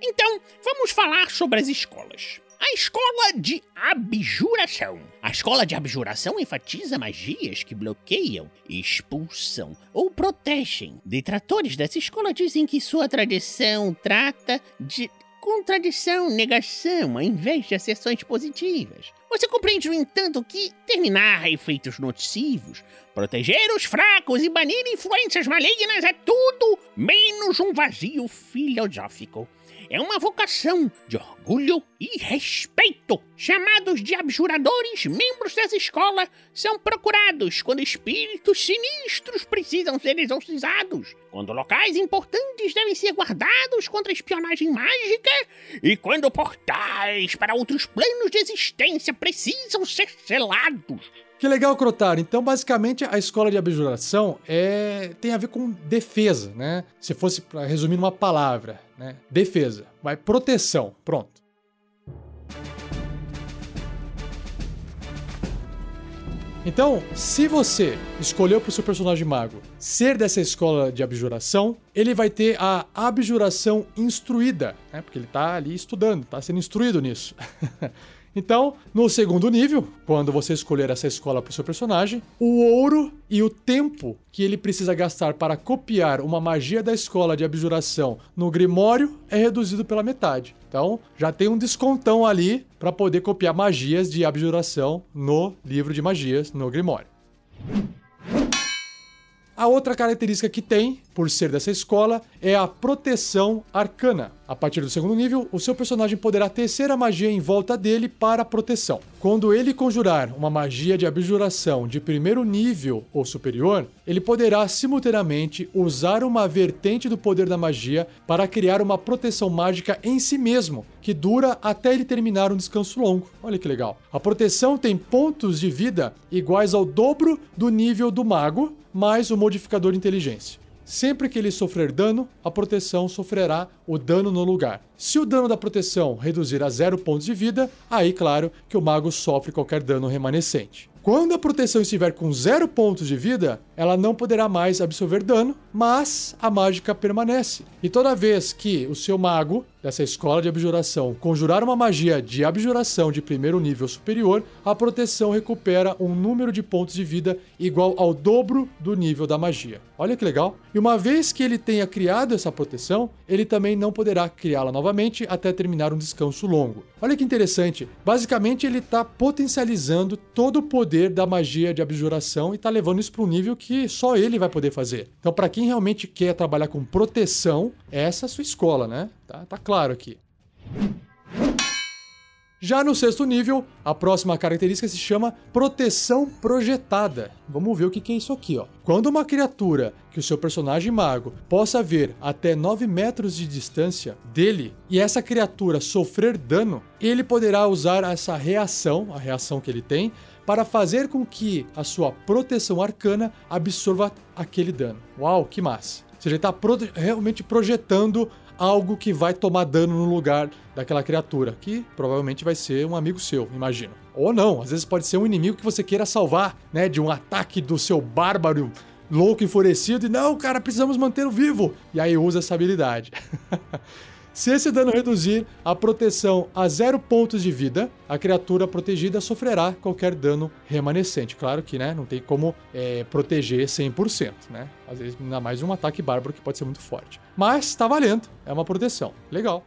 Então, vamos falar sobre as escolas. A escola de abjuração. A escola de abjuração enfatiza magias que bloqueiam, expulsam ou protegem. Detratores dessa escola dizem que sua tradição trata de contradição, negação, ao invés de asserções positivas. Você compreende, no entanto, que terminar efeitos nocivos, proteger os fracos e banir influências malignas é tudo menos um vazio filosófico é uma vocação de orgulho e respeito. Chamados de abjuradores, membros dessa escola são procurados quando espíritos sinistros precisam ser exorcizados, quando locais importantes devem ser guardados contra espionagem mágica e quando portais para outros planos de existência precisam ser selados. Que legal, Crotaro. Então, basicamente, a escola de abjuração é... tem a ver com defesa, né? Se fosse para resumir numa palavra, né? Defesa. Vai proteção. Pronto. Então, se você escolheu para o seu personagem mago ser dessa escola de abjuração, ele vai ter a abjuração instruída, né? Porque ele está ali estudando, está sendo instruído nisso. Então, no segundo nível, quando você escolher essa escola para o seu personagem, o ouro e o tempo que ele precisa gastar para copiar uma magia da escola de abjuração no Grimório é reduzido pela metade. Então, já tem um descontão ali para poder copiar magias de abjuração no livro de magias no Grimório. A outra característica que tem, por ser dessa escola, é a proteção arcana. A partir do segundo nível, o seu personagem poderá tecer a magia em volta dele para proteção. Quando ele conjurar uma magia de abjuração de primeiro nível ou superior, ele poderá simultaneamente usar uma vertente do poder da magia para criar uma proteção mágica em si mesmo, que dura até ele terminar um descanso longo. Olha que legal. A proteção tem pontos de vida iguais ao dobro do nível do mago, mais o modificador inteligência. Sempre que ele sofrer dano, a proteção sofrerá o dano no lugar. Se o dano da proteção reduzir a zero pontos de vida, aí claro que o mago sofre qualquer dano remanescente. Quando a proteção estiver com zero pontos de vida, ela não poderá mais absorver dano, mas a mágica permanece. E toda vez que o seu mago dessa escola de abjuração conjurar uma magia de abjuração de primeiro nível superior, a proteção recupera um número de pontos de vida igual ao dobro do nível da magia. Olha que legal. E uma vez que ele tenha criado essa proteção, ele também não poderá criá-la novamente até terminar um descanso longo. Olha que interessante. Basicamente, ele está potencializando todo o poder da magia de abjuração e está levando isso para um nível que só ele vai poder fazer. Então, para quem realmente quer trabalhar com proteção, essa é a sua escola, né? Tá, tá claro aqui. Já no sexto nível, a próxima característica se chama proteção projetada. Vamos ver o que é isso aqui, ó. Quando uma criatura que o seu personagem mago possa ver até 9 metros de distância dele e essa criatura sofrer dano, ele poderá usar essa reação, a reação que ele tem, para fazer com que a sua proteção arcana absorva aquele dano. Uau, que massa! Ou seja, ele está pro realmente projetando algo que vai tomar dano no lugar daquela criatura, que provavelmente vai ser um amigo seu, imagino. Ou não, às vezes pode ser um inimigo que você queira salvar, né, de um ataque do seu bárbaro louco, enfurecido, e não, cara, precisamos mantê-lo vivo. E aí usa essa habilidade. Se esse dano reduzir a proteção a zero pontos de vida, a criatura protegida sofrerá qualquer dano remanescente. Claro que né, não tem como é, proteger 100%, né? Às vezes, ainda mais um ataque bárbaro que pode ser muito forte. Mas está valendo, é uma proteção. Legal.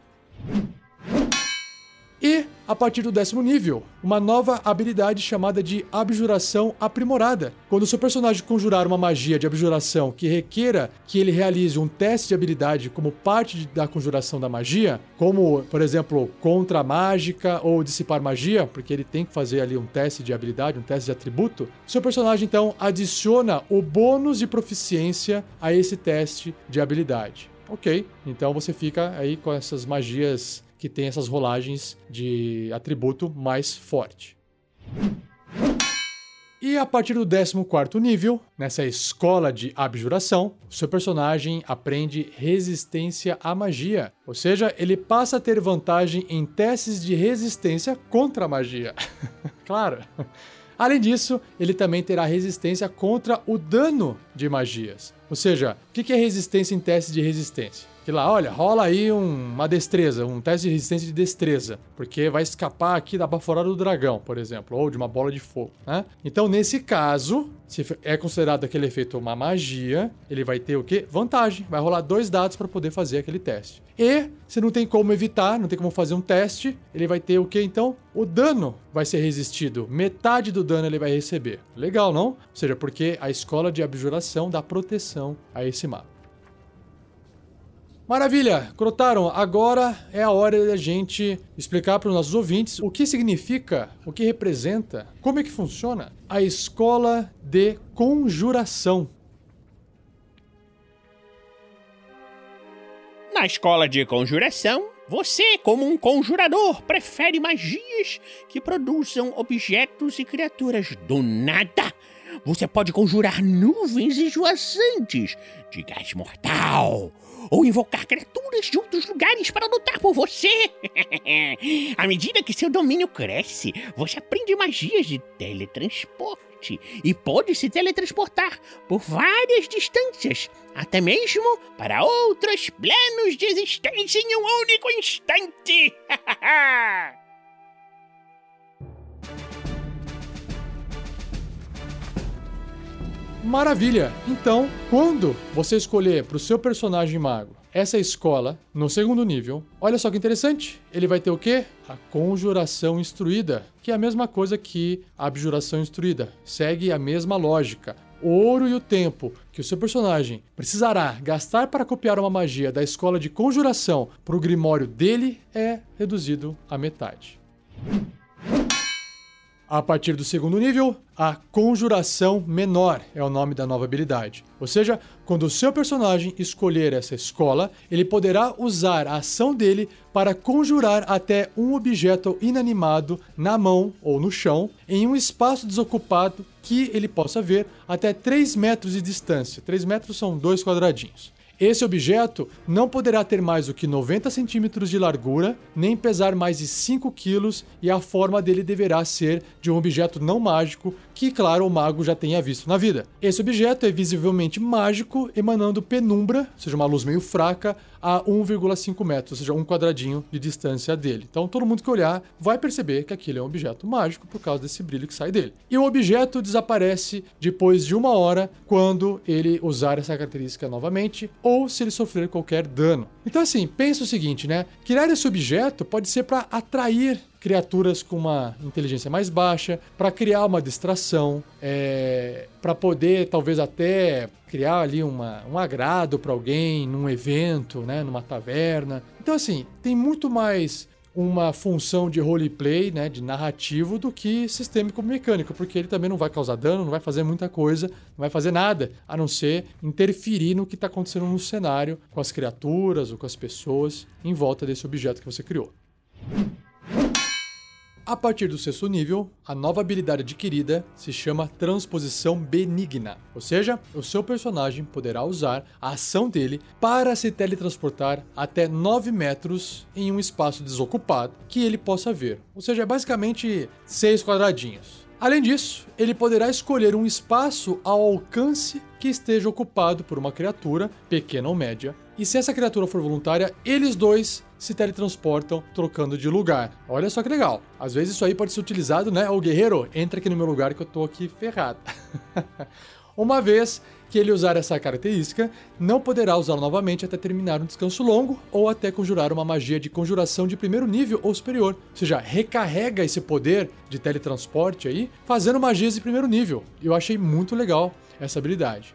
E, a partir do décimo nível, uma nova habilidade chamada de Abjuração Aprimorada. Quando o seu personagem conjurar uma magia de abjuração que requeira que ele realize um teste de habilidade como parte da conjuração da magia, como, por exemplo, contra mágica ou dissipar magia, porque ele tem que fazer ali um teste de habilidade, um teste de atributo, seu personagem então adiciona o bônus de proficiência a esse teste de habilidade. Ok, então você fica aí com essas magias que tem essas rolagens de atributo mais forte. E a partir do 14 nível, nessa escola de abjuração, seu personagem aprende resistência à magia. Ou seja, ele passa a ter vantagem em testes de resistência contra a magia. claro. Além disso, ele também terá resistência contra o dano de magias. Ou seja, o que é resistência em testes de resistência? que lá, olha, rola aí um, uma destreza, um teste de resistência de destreza, porque vai escapar aqui da baforada do dragão, por exemplo, ou de uma bola de fogo, né? Então, nesse caso, se é considerado aquele efeito uma magia, ele vai ter o quê? Vantagem, vai rolar dois dados para poder fazer aquele teste. E, se não tem como evitar, não tem como fazer um teste, ele vai ter o quê então? O dano vai ser resistido, metade do dano ele vai receber. Legal, não? Ou seja, porque a escola de abjuração dá proteção a esse mago. Maravilha, Crotaron, agora é a hora da gente explicar para os nossos ouvintes o que significa, o que representa, como é que funciona a escola de conjuração. Na escola de conjuração, você, como um conjurador, prefere magias que produzam objetos e criaturas do nada. Você pode conjurar nuvens esvoaçantes de gás mortal ou invocar criaturas de outros lugares para lutar por você. à medida que seu domínio cresce, você aprende magias de teletransporte e pode se teletransportar por várias distâncias, até mesmo para outros planos de existência em um único instante. Maravilha! Então, quando você escolher para o seu personagem mago essa escola no segundo nível, olha só que interessante. Ele vai ter o quê? A conjuração instruída, que é a mesma coisa que a abjuração instruída. Segue a mesma lógica. O ouro e o tempo que o seu personagem precisará gastar para copiar uma magia da escola de conjuração para o grimório dele é reduzido à metade. A partir do segundo nível, a Conjuração Menor é o nome da nova habilidade. Ou seja, quando o seu personagem escolher essa escola, ele poderá usar a ação dele para conjurar até um objeto inanimado na mão ou no chão, em um espaço desocupado que ele possa ver até 3 metros de distância. 3 metros são dois quadradinhos. Esse objeto não poderá ter mais do que 90 centímetros de largura, nem pesar mais de 5 quilos, e a forma dele deverá ser de um objeto não mágico que, claro, o mago já tenha visto na vida. Esse objeto é visivelmente mágico, emanando penumbra, ou seja, uma luz meio fraca, a 1,5 metros, ou seja, um quadradinho de distância dele. Então todo mundo que olhar vai perceber que aquilo é um objeto mágico por causa desse brilho que sai dele. E o objeto desaparece depois de uma hora quando ele usar essa característica novamente ou se ele sofrer qualquer dano. Então, assim, pensa o seguinte, né? Criar esse objeto pode ser para atrair criaturas com uma inteligência mais baixa, para criar uma distração, é, para poder talvez até criar ali uma, um agrado para alguém num evento, né, numa taverna. Então, assim, tem muito mais uma função de roleplay, né, de narrativo, do que sistêmico mecânico, porque ele também não vai causar dano, não vai fazer muita coisa, não vai fazer nada, a não ser interferir no que está acontecendo no cenário, com as criaturas ou com as pessoas em volta desse objeto que você criou. A partir do sexto nível, a nova habilidade adquirida se chama Transposição Benigna, ou seja, o seu personagem poderá usar a ação dele para se teletransportar até 9 metros em um espaço desocupado que ele possa ver, ou seja, é basicamente 6 quadradinhos. Além disso, ele poderá escolher um espaço ao alcance que esteja ocupado por uma criatura, pequena ou média, e se essa criatura for voluntária, eles dois se teletransportam trocando de lugar. Olha só que legal. Às vezes isso aí pode ser utilizado, né? O guerreiro, entra aqui no meu lugar que eu tô aqui ferrado. Uma vez que ele usar essa característica, não poderá usá-la novamente até terminar um descanso longo ou até conjurar uma magia de conjuração de primeiro nível ou superior. Ou seja, recarrega esse poder de teletransporte aí, fazendo magias de primeiro nível. Eu achei muito legal essa habilidade.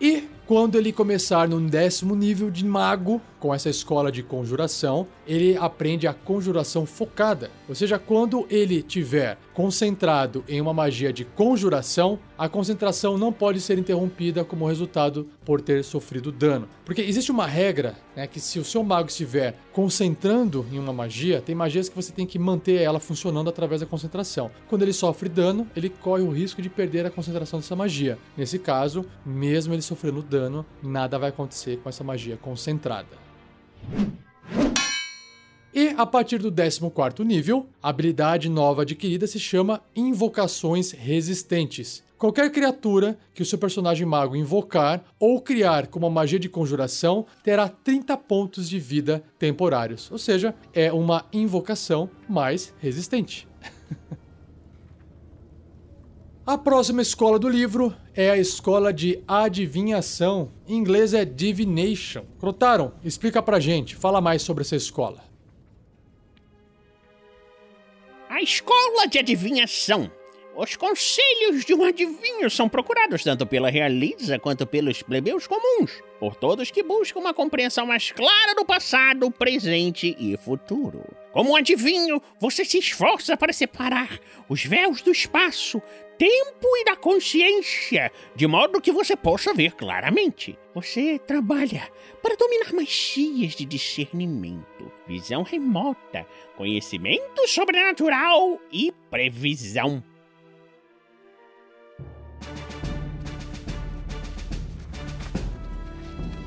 E quando ele começar no décimo nível de mago, com essa escola de conjuração, ele aprende a conjuração focada. Ou seja, quando ele tiver concentrado em uma magia de conjuração, a concentração não pode ser interrompida como resultado por ter sofrido dano. Porque existe uma regra, né, que se o seu mago estiver concentrando em uma magia, tem magias que você tem que manter ela funcionando através da concentração. Quando ele sofre dano, ele corre o risco de perder a concentração dessa magia. Nesse caso, mesmo ele sofrendo dano, nada vai acontecer com essa magia concentrada. E a partir do 14 nível, a habilidade nova adquirida se chama Invocações Resistentes. Qualquer criatura que o seu personagem mago invocar ou criar com uma magia de conjuração terá 30 pontos de vida temporários, ou seja, é uma invocação mais resistente. A próxima escola do livro é a escola de adivinhação. Em inglês é Divination. Crotaron, explica pra gente, fala mais sobre essa escola. A escola de adivinhação. Os conselhos de um adivinho são procurados tanto pela realeza quanto pelos plebeus comuns, por todos que buscam uma compreensão mais clara do passado, presente e futuro. Como um adivinho, você se esforça para separar os véus do espaço, tempo e da consciência, de modo que você possa ver claramente. Você trabalha para dominar magias de discernimento, visão remota, conhecimento sobrenatural e previsão.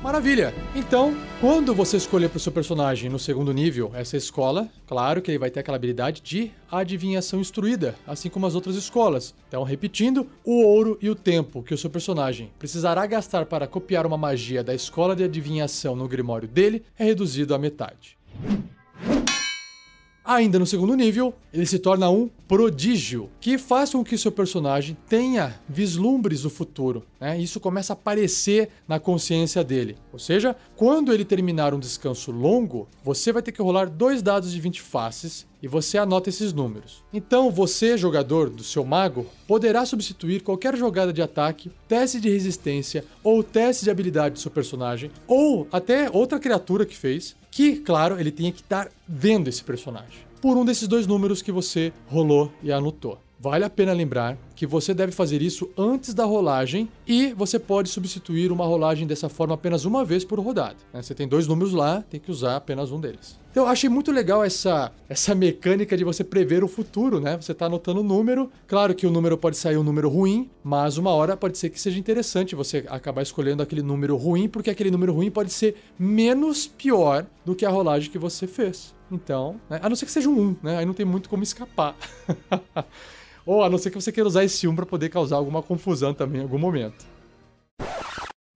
Maravilha! Então, quando você escolher para o seu personagem no segundo nível essa escola, claro que ele vai ter aquela habilidade de adivinhação instruída, assim como as outras escolas. Então, repetindo, o ouro e o tempo que o seu personagem precisará gastar para copiar uma magia da escola de adivinhação no grimório dele é reduzido à metade. Ainda no segundo nível, ele se torna um prodígio, que faz com que seu personagem tenha vislumbres do futuro. Né? Isso começa a aparecer na consciência dele. Ou seja, quando ele terminar um descanso longo, você vai ter que rolar dois dados de 20 faces e você anota esses números. Então, você, jogador do seu mago, poderá substituir qualquer jogada de ataque, teste de resistência ou teste de habilidade do seu personagem, ou até outra criatura que fez, que, claro, ele tinha que estar vendo esse personagem, por um desses dois números que você rolou e anotou. Vale a pena lembrar que você deve fazer isso antes da rolagem e você pode substituir uma rolagem dessa forma apenas uma vez por rodada. Né? Você tem dois números lá, tem que usar apenas um deles. Então, eu achei muito legal essa, essa mecânica de você prever o futuro, né? Você está anotando o número. Claro que o número pode sair um número ruim, mas uma hora pode ser que seja interessante você acabar escolhendo aquele número ruim, porque aquele número ruim pode ser menos pior do que a rolagem que você fez. Então, né? a não ser que seja um 1, né? Aí não tem muito como escapar. Ou a não ser que você queira usar esse 1 para poder causar alguma confusão também em algum momento.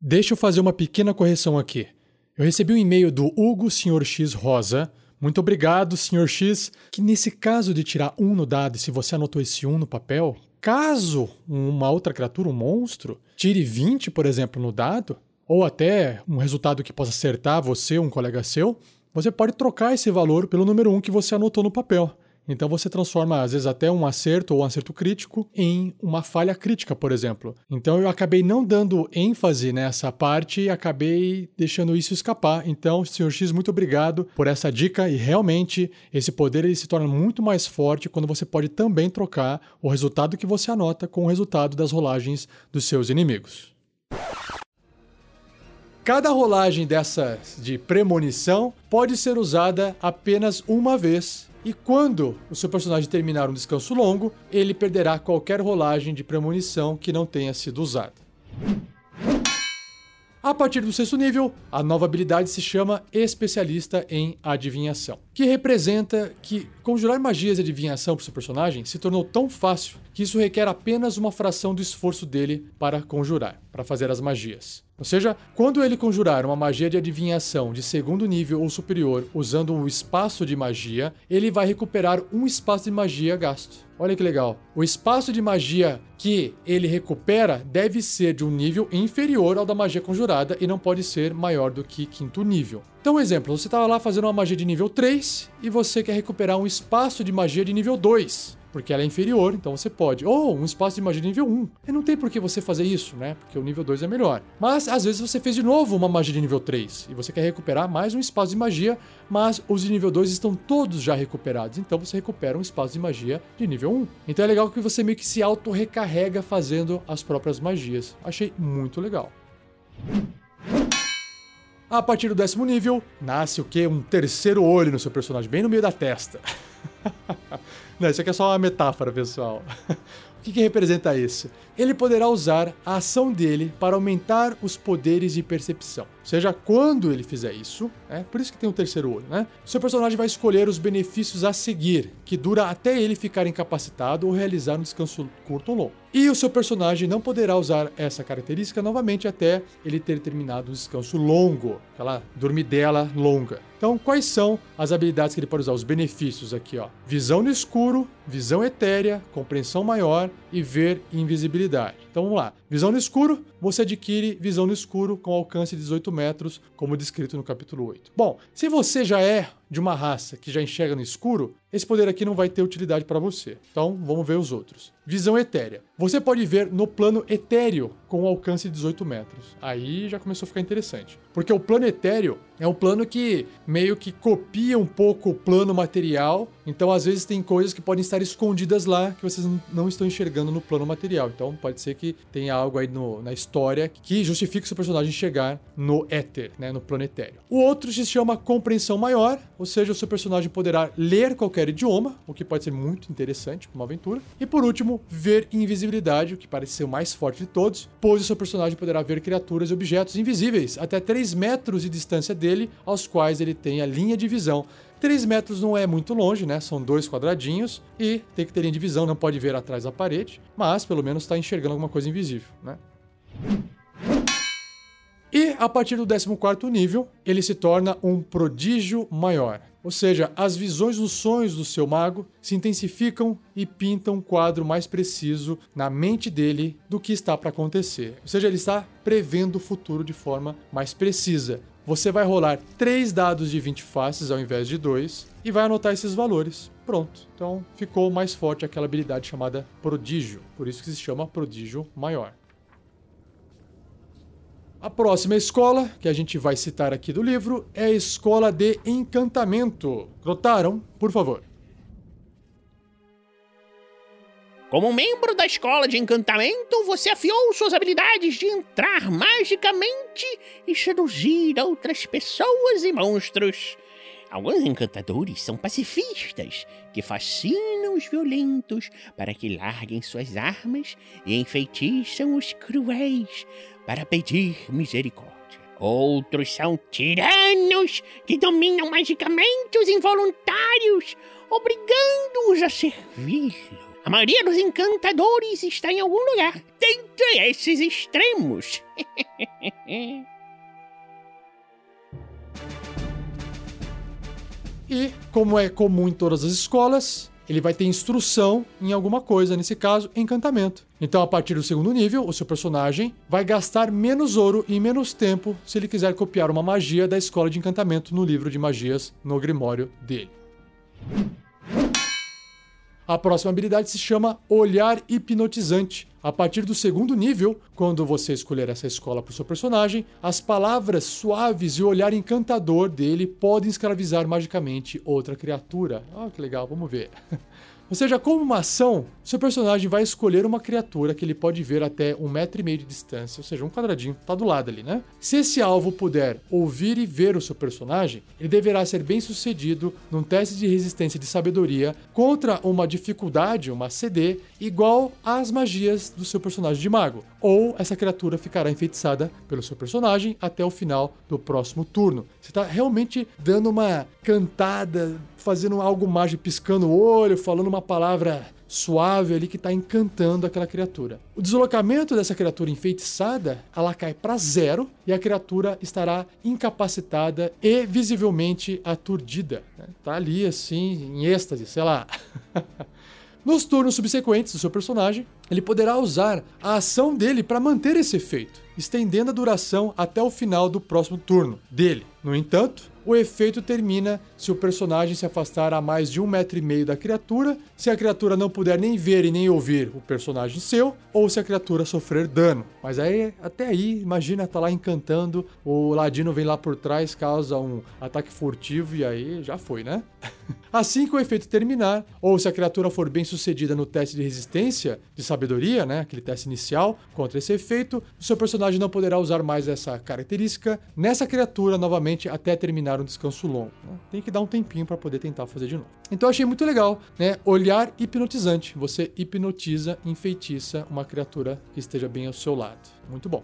Deixa eu fazer uma pequena correção aqui. Eu recebi um e-mail do Hugo Sr. X Rosa. Muito obrigado, Sr. X. Que nesse caso de tirar um no dado, se você anotou esse 1 no papel, caso uma outra criatura, um monstro, tire 20, por exemplo, no dado, ou até um resultado que possa acertar você, um colega seu, você pode trocar esse valor pelo número 1 que você anotou no papel. Então você transforma, às vezes, até um acerto ou um acerto crítico em uma falha crítica, por exemplo. Então eu acabei não dando ênfase nessa parte e acabei deixando isso escapar. Então, Sr. X, muito obrigado por essa dica e realmente esse poder ele se torna muito mais forte quando você pode também trocar o resultado que você anota com o resultado das rolagens dos seus inimigos. Cada rolagem dessas de premonição pode ser usada apenas uma vez e quando o seu personagem terminar um descanso longo, ele perderá qualquer rolagem de premonição que não tenha sido usada. A partir do sexto nível, a nova habilidade se chama Especialista em Adivinhação, que representa que conjurar magias de adivinhação para o seu personagem se tornou tão fácil que isso requer apenas uma fração do esforço dele para conjurar, para fazer as magias. Ou seja, quando ele conjurar uma magia de adivinhação de segundo nível ou superior usando um espaço de magia, ele vai recuperar um espaço de magia gasto. Olha que legal. O espaço de magia que ele recupera deve ser de um nível inferior ao da magia conjurada e não pode ser maior do que quinto nível. Então, exemplo, você estava lá fazendo uma magia de nível 3 e você quer recuperar um espaço de magia de nível 2 porque ela é inferior, então você pode. Ou um espaço de magia de nível 1. E não tem por que você fazer isso, né? Porque o nível 2 é melhor. Mas às vezes você fez de novo uma magia de nível 3 e você quer recuperar mais um espaço de magia, mas os de nível 2 estão todos já recuperados. Então você recupera um espaço de magia de nível 1. Então é legal que você meio que se auto-recarrega fazendo as próprias magias. Achei muito legal. A partir do décimo nível, nasce o que? Um terceiro olho no seu personagem, bem no meio da testa. Não, isso aqui é só uma metáfora, pessoal. o que, que representa isso? Ele poderá usar a ação dele para aumentar os poderes de percepção. Ou seja, quando ele fizer isso, é por isso que tem o terceiro olho, né? Seu personagem vai escolher os benefícios a seguir, que dura até ele ficar incapacitado ou realizar um descanso curto ou longo. E o seu personagem não poderá usar essa característica novamente até ele ter terminado o descanso longo, aquela dormidela longa. Então, quais são as habilidades que ele pode usar? Os benefícios aqui, ó. Visão no escuro, visão etérea, compreensão maior e ver invisibilidade. Então vamos lá. Visão no escuro, você adquire visão no escuro com alcance de 18 metros, como descrito no capítulo 8. Bom, se você já é de uma raça que já enxerga no escuro, esse poder aqui não vai ter utilidade para você. Então, vamos ver os outros. Visão etérea. Você pode ver no plano etéreo com alcance de 18 metros. Aí já começou a ficar interessante. Porque o plano etéreo é um plano que meio que copia um pouco o plano material. Então, às vezes, tem coisas que podem estar escondidas lá que vocês não estão enxergando no plano material. Então, pode ser que tenha algo aí no, na história que justifique seu personagem chegar no éter, né, no plano etéreo. O outro se chama compreensão maior, ou seja, o seu personagem poderá ler qualquer idioma, o que pode ser muito interessante para uma aventura. E por último, ver invisibilidade, o que parece ser o mais forte de todos, pois o seu personagem poderá ver criaturas e objetos invisíveis até 3 metros de distância dele, aos quais ele tem a linha de visão. 3 metros não é muito longe, né? São dois quadradinhos e tem que ter linha de visão, não pode ver atrás da parede, mas pelo menos está enxergando alguma coisa invisível, né? E a partir do 14 nível, ele se torna um prodígio maior. Ou seja, as visões nos sonhos do seu mago se intensificam e pintam um quadro mais preciso na mente dele do que está para acontecer. Ou seja, ele está prevendo o futuro de forma mais precisa. Você vai rolar três dados de 20 faces ao invés de dois e vai anotar esses valores. Pronto. Então ficou mais forte aquela habilidade chamada prodígio. Por isso que se chama prodígio maior. A próxima escola, que a gente vai citar aqui do livro, é a Escola de Encantamento. Notaram? Por favor. Como membro da escola de encantamento, você afiou suas habilidades de entrar magicamente e seduzir outras pessoas e monstros. Alguns encantadores são pacifistas que fascinam os violentos para que larguem suas armas e enfeitiçam os cruéis para pedir misericórdia. Outros são tiranos que dominam magicamente os involuntários, obrigando-os a servi-lo. A maioria dos encantadores está em algum lugar dentre esses extremos. e, como é comum em todas as escolas, ele vai ter instrução em alguma coisa, nesse caso, encantamento. Então, a partir do segundo nível, o seu personagem vai gastar menos ouro e menos tempo se ele quiser copiar uma magia da escola de encantamento no livro de magias no grimório dele. A próxima habilidade se chama Olhar Hipnotizante. A partir do segundo nível, quando você escolher essa escola para o seu personagem, as palavras suaves e o olhar encantador dele podem escravizar magicamente outra criatura. Ah, que legal, vamos ver. Ou seja, como uma ação, seu personagem vai escolher uma criatura que ele pode ver até um metro e meio de distância, ou seja, um quadradinho, tá do lado ali, né? Se esse alvo puder ouvir e ver o seu personagem, ele deverá ser bem sucedido num teste de resistência de sabedoria contra uma dificuldade, uma CD, igual às magias do seu personagem de mago. Ou essa criatura ficará enfeitiçada pelo seu personagem até o final do próximo turno. Você está realmente dando uma cantada, fazendo algo mágico, piscando o olho, falando uma palavra suave ali que está encantando aquela criatura. O deslocamento dessa criatura enfeitiçada, ela cai para zero e a criatura estará incapacitada e visivelmente aturdida. Né? Tá ali assim, em êxtase, sei lá. Nos turnos subsequentes do seu personagem, ele poderá usar a ação dele para manter esse efeito, estendendo a duração até o final do próximo turno dele. No entanto, o efeito termina se o personagem se afastar a mais de um metro e meio da criatura, se a criatura não puder nem ver e nem ouvir o personagem seu, ou se a criatura sofrer dano. Mas aí, até aí, imagina tá lá encantando, o ladino vem lá por trás, causa um ataque furtivo e aí já foi, né? Assim que o efeito terminar, ou se a criatura for bem sucedida no teste de resistência, de sabedoria, né, aquele teste inicial contra esse efeito, o seu personagem não poderá usar mais essa característica nessa criatura novamente até terminar um descanso longo. Né? Tem que dar um tempinho para poder tentar fazer de novo. Então eu achei muito legal, né? Olhar hipnotizante. Você hipnotiza, enfeitiça uma criatura que esteja bem ao seu lado. Muito bom.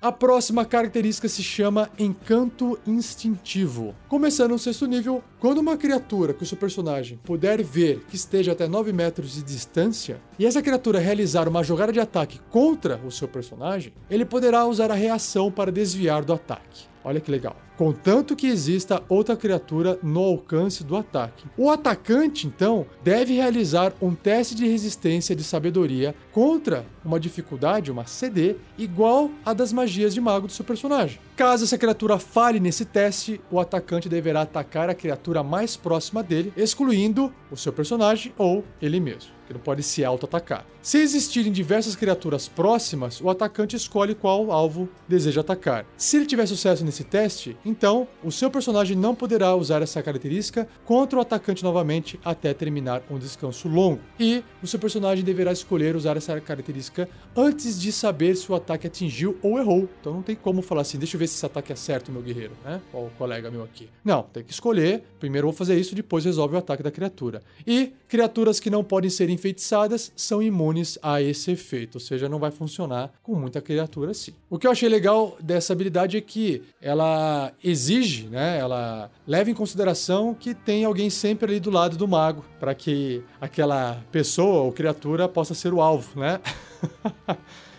A próxima característica se chama Encanto Instintivo. Começando no sexto nível, quando uma criatura que o seu personagem puder ver que esteja até 9 metros de distância, e essa criatura realizar uma jogada de ataque contra o seu personagem, ele poderá usar a reação para desviar do ataque. Olha que legal. Contanto que exista outra criatura no alcance do ataque. O atacante, então, deve realizar um teste de resistência de sabedoria contra uma dificuldade, uma CD, igual a das magias de mago do seu personagem. Caso essa criatura falhe nesse teste, o atacante deverá atacar a criatura mais próxima dele, excluindo o seu personagem ou ele mesmo que não pode se auto-atacar. Se existirem diversas criaturas próximas, o atacante escolhe qual alvo deseja atacar. Se ele tiver sucesso nesse teste, então o seu personagem não poderá usar essa característica contra o atacante novamente até terminar um descanso longo. E o seu personagem deverá escolher usar essa característica antes de saber se o ataque atingiu ou errou. Então não tem como falar assim, deixa eu ver se esse ataque é certo, meu guerreiro, né? Ou o colega meu aqui. Não, tem que escolher. Primeiro vou fazer isso, depois resolve o ataque da criatura. E criaturas que não podem ser enfeitiçadas são imunes a esse efeito, ou seja, não vai funcionar com muita criatura assim. O que eu achei legal dessa habilidade é que ela exige, né, ela leva em consideração que tem alguém sempre ali do lado do mago, para que aquela pessoa ou criatura possa ser o alvo, né?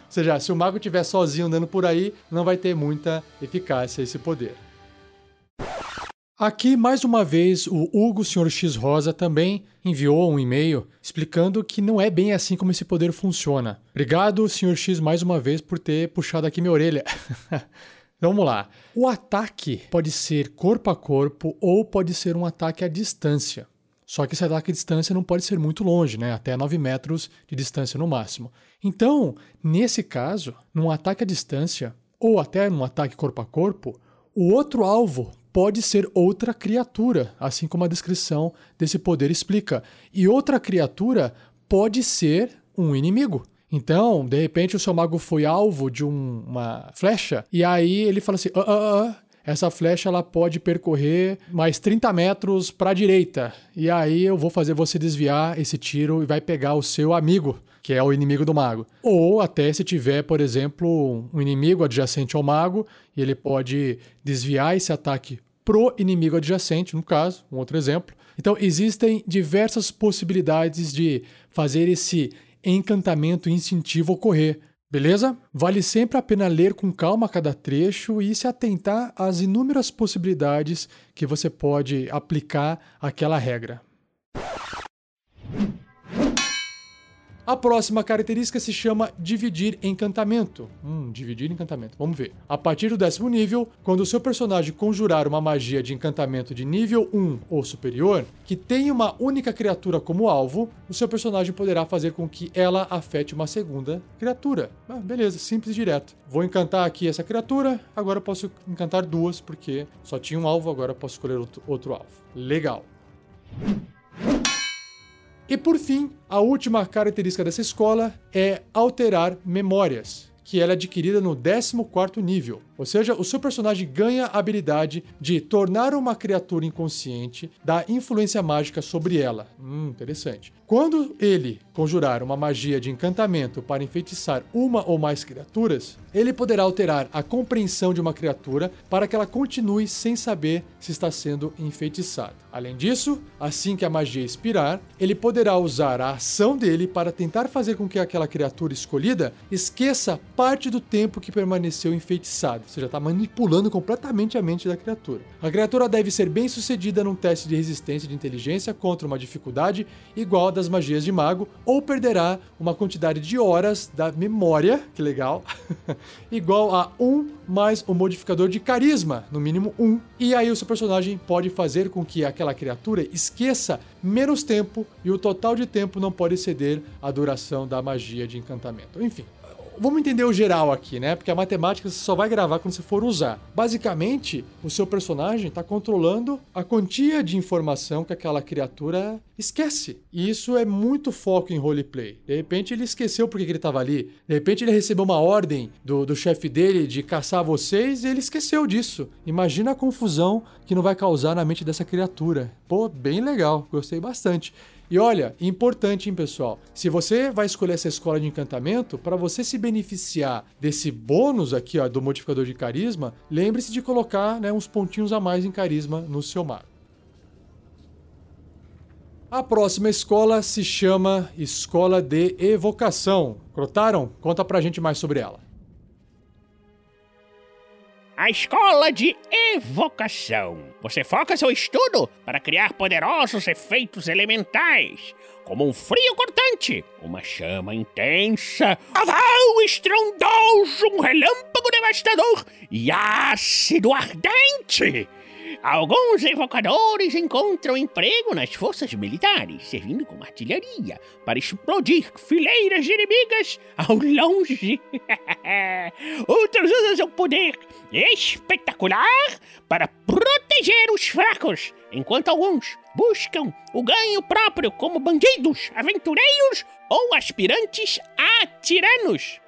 Ou seja, se o mago estiver sozinho andando por aí, não vai ter muita eficácia esse poder. Aqui, mais uma vez, o Hugo Sr. X Rosa também enviou um e-mail explicando que não é bem assim como esse poder funciona. Obrigado, Sr. X, mais uma vez por ter puxado aqui minha orelha. Vamos lá. O ataque pode ser corpo a corpo ou pode ser um ataque à distância. Só que esse ataque à distância não pode ser muito longe, né? Até 9 metros de distância no máximo. Então, nesse caso, num ataque à distância, ou até num ataque corpo a corpo, o outro alvo pode ser outra criatura, assim como a descrição desse poder explica. E outra criatura pode ser um inimigo. Então, de repente, o seu mago foi alvo de um, uma flecha, e aí ele fala assim: ah, ah, ah, essa flecha ela pode percorrer mais 30 metros para a direita. E aí eu vou fazer você desviar esse tiro e vai pegar o seu amigo, que é o inimigo do mago. Ou até se tiver, por exemplo, um inimigo adjacente ao mago, e ele pode desviar esse ataque pro inimigo adjacente, no caso, um outro exemplo. Então existem diversas possibilidades de fazer esse encantamento instintivo ocorrer. Beleza? Vale sempre a pena ler com calma cada trecho e se atentar às inúmeras possibilidades que você pode aplicar àquela regra. A próxima característica se chama dividir encantamento. Hum, dividir encantamento. Vamos ver. A partir do décimo nível, quando o seu personagem conjurar uma magia de encantamento de nível 1 ou superior, que tem uma única criatura como alvo, o seu personagem poderá fazer com que ela afete uma segunda criatura. Ah, beleza, simples e direto. Vou encantar aqui essa criatura, agora posso encantar duas, porque só tinha um alvo, agora posso escolher outro, outro alvo. Legal. E por fim, a última característica dessa escola é alterar memórias, que ela é adquirida no 14º nível. Ou seja, o seu personagem ganha a habilidade de tornar uma criatura inconsciente da influência mágica sobre ela. Hum, interessante. Quando ele conjurar uma magia de encantamento para enfeitiçar uma ou mais criaturas, ele poderá alterar a compreensão de uma criatura para que ela continue sem saber se está sendo enfeitiçada. Além disso, assim que a magia expirar, ele poderá usar a ação dele para tentar fazer com que aquela criatura escolhida esqueça parte do tempo que permaneceu enfeitiçada. Você já está manipulando completamente a mente da criatura. A criatura deve ser bem sucedida num teste de resistência de inteligência contra uma dificuldade igual a das magias de mago, ou perderá uma quantidade de horas da memória, que legal, igual a 1 mais o modificador de carisma, no mínimo 1. E aí o seu personagem pode fazer com que aquela criatura esqueça menos tempo e o total de tempo não pode exceder a duração da magia de encantamento. Enfim, vamos entender o geral aqui, né? Porque a matemática você só vai gravar quando você for usar. Basicamente, o seu personagem está controlando a quantia de informação que aquela criatura esquece. E isso é muito foco em roleplay. De repente ele esqueceu porque ele estava ali. De repente ele recebeu uma ordem do, do chefe dele de caçar vocês e ele esqueceu disso. Imagina a confusão que não vai causar na mente dessa criatura. Pô, bem legal. Gostei bastante. E olha, importante, hein, pessoal? Se você vai escolher essa escola de encantamento, para você se beneficiar desse bônus aqui, ó, do modificador de carisma, lembre-se de colocar né, uns pontinhos a mais em carisma no seu mago. A próxima escola se chama Escola de Evocação. Crotaram? Conta pra gente mais sobre ela. A escola de evocação. Você foca seu estudo para criar poderosos efeitos elementais, como um frio cortante, uma chama intensa, aval estrondoso, um relâmpago devastador e ácido ardente. Alguns evocadores encontram emprego nas forças militares, servindo como artilharia para explodir fileiras de inimigas ao longe. Outros usam seu poder espetacular para proteger os fracos, enquanto alguns buscam o ganho próprio como bandidos, aventureiros ou aspirantes a tiranos.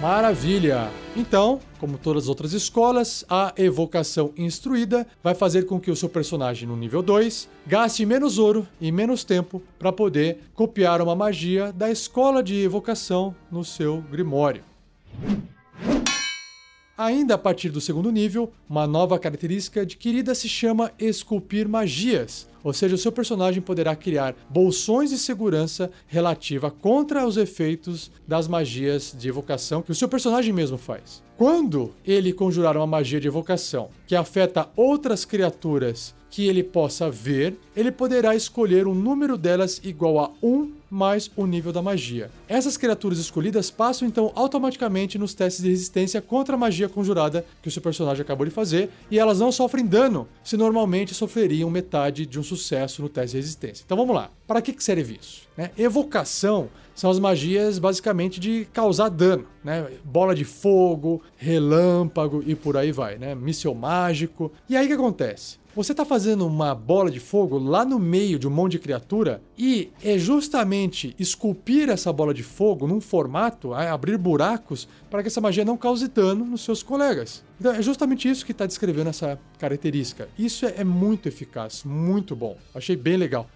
Maravilha! Então, como todas as outras escolas, a evocação instruída vai fazer com que o seu personagem no nível 2 gaste menos ouro e menos tempo para poder copiar uma magia da escola de evocação no seu grimório. Ainda a partir do segundo nível, uma nova característica adquirida se chama esculpir magias, ou seja, o seu personagem poderá criar bolsões de segurança relativa contra os efeitos das magias de evocação que o seu personagem mesmo faz. Quando ele conjurar uma magia de evocação que afeta outras criaturas que ele possa ver, ele poderá escolher um número delas igual a 1 mais o nível da magia. Essas criaturas escolhidas passam então automaticamente nos testes de resistência contra a magia conjurada que o seu personagem acabou de fazer, e elas não sofrem dano, se normalmente sofreriam metade de um sucesso no teste de resistência. Então vamos lá. Para que serve isso? Né? Evocação são as magias basicamente de causar dano, né? Bola de fogo, relâmpago e por aí vai, né? Míssil mágico. E aí o que acontece? Você está fazendo uma bola de fogo lá no meio de um monte de criatura e é justamente esculpir essa bola de fogo num formato, é, abrir buracos para que essa magia não cause dano nos seus colegas. Então é justamente isso que está descrevendo essa característica. Isso é muito eficaz, muito bom. Achei bem legal.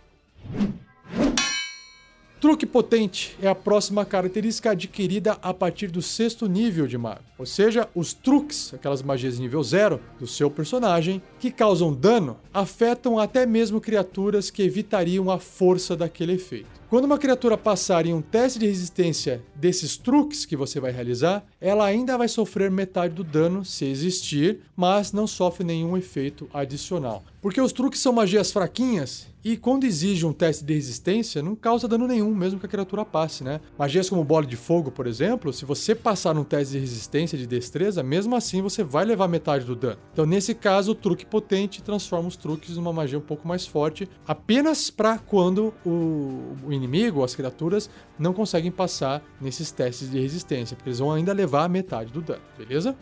Truque potente é a próxima característica adquirida a partir do sexto nível de mago. Ou seja, os truques, aquelas magias nível zero do seu personagem, que causam dano, afetam até mesmo criaturas que evitariam a força daquele efeito. Quando uma criatura passar em um teste de resistência desses truques que você vai realizar, ela ainda vai sofrer metade do dano se existir, mas não sofre nenhum efeito adicional. Porque os truques são magias fraquinhas e quando exige um teste de resistência, não causa dano nenhum, mesmo que a criatura passe, né? Magias como bola de fogo, por exemplo, se você passar num teste de resistência de destreza, mesmo assim você vai levar metade do dano. Então, nesse caso, o truque potente transforma os truques numa magia um pouco mais forte, apenas para quando o, o inimigo, as criaturas, não conseguem passar nesses testes de resistência, porque eles vão ainda levar metade do dano, beleza?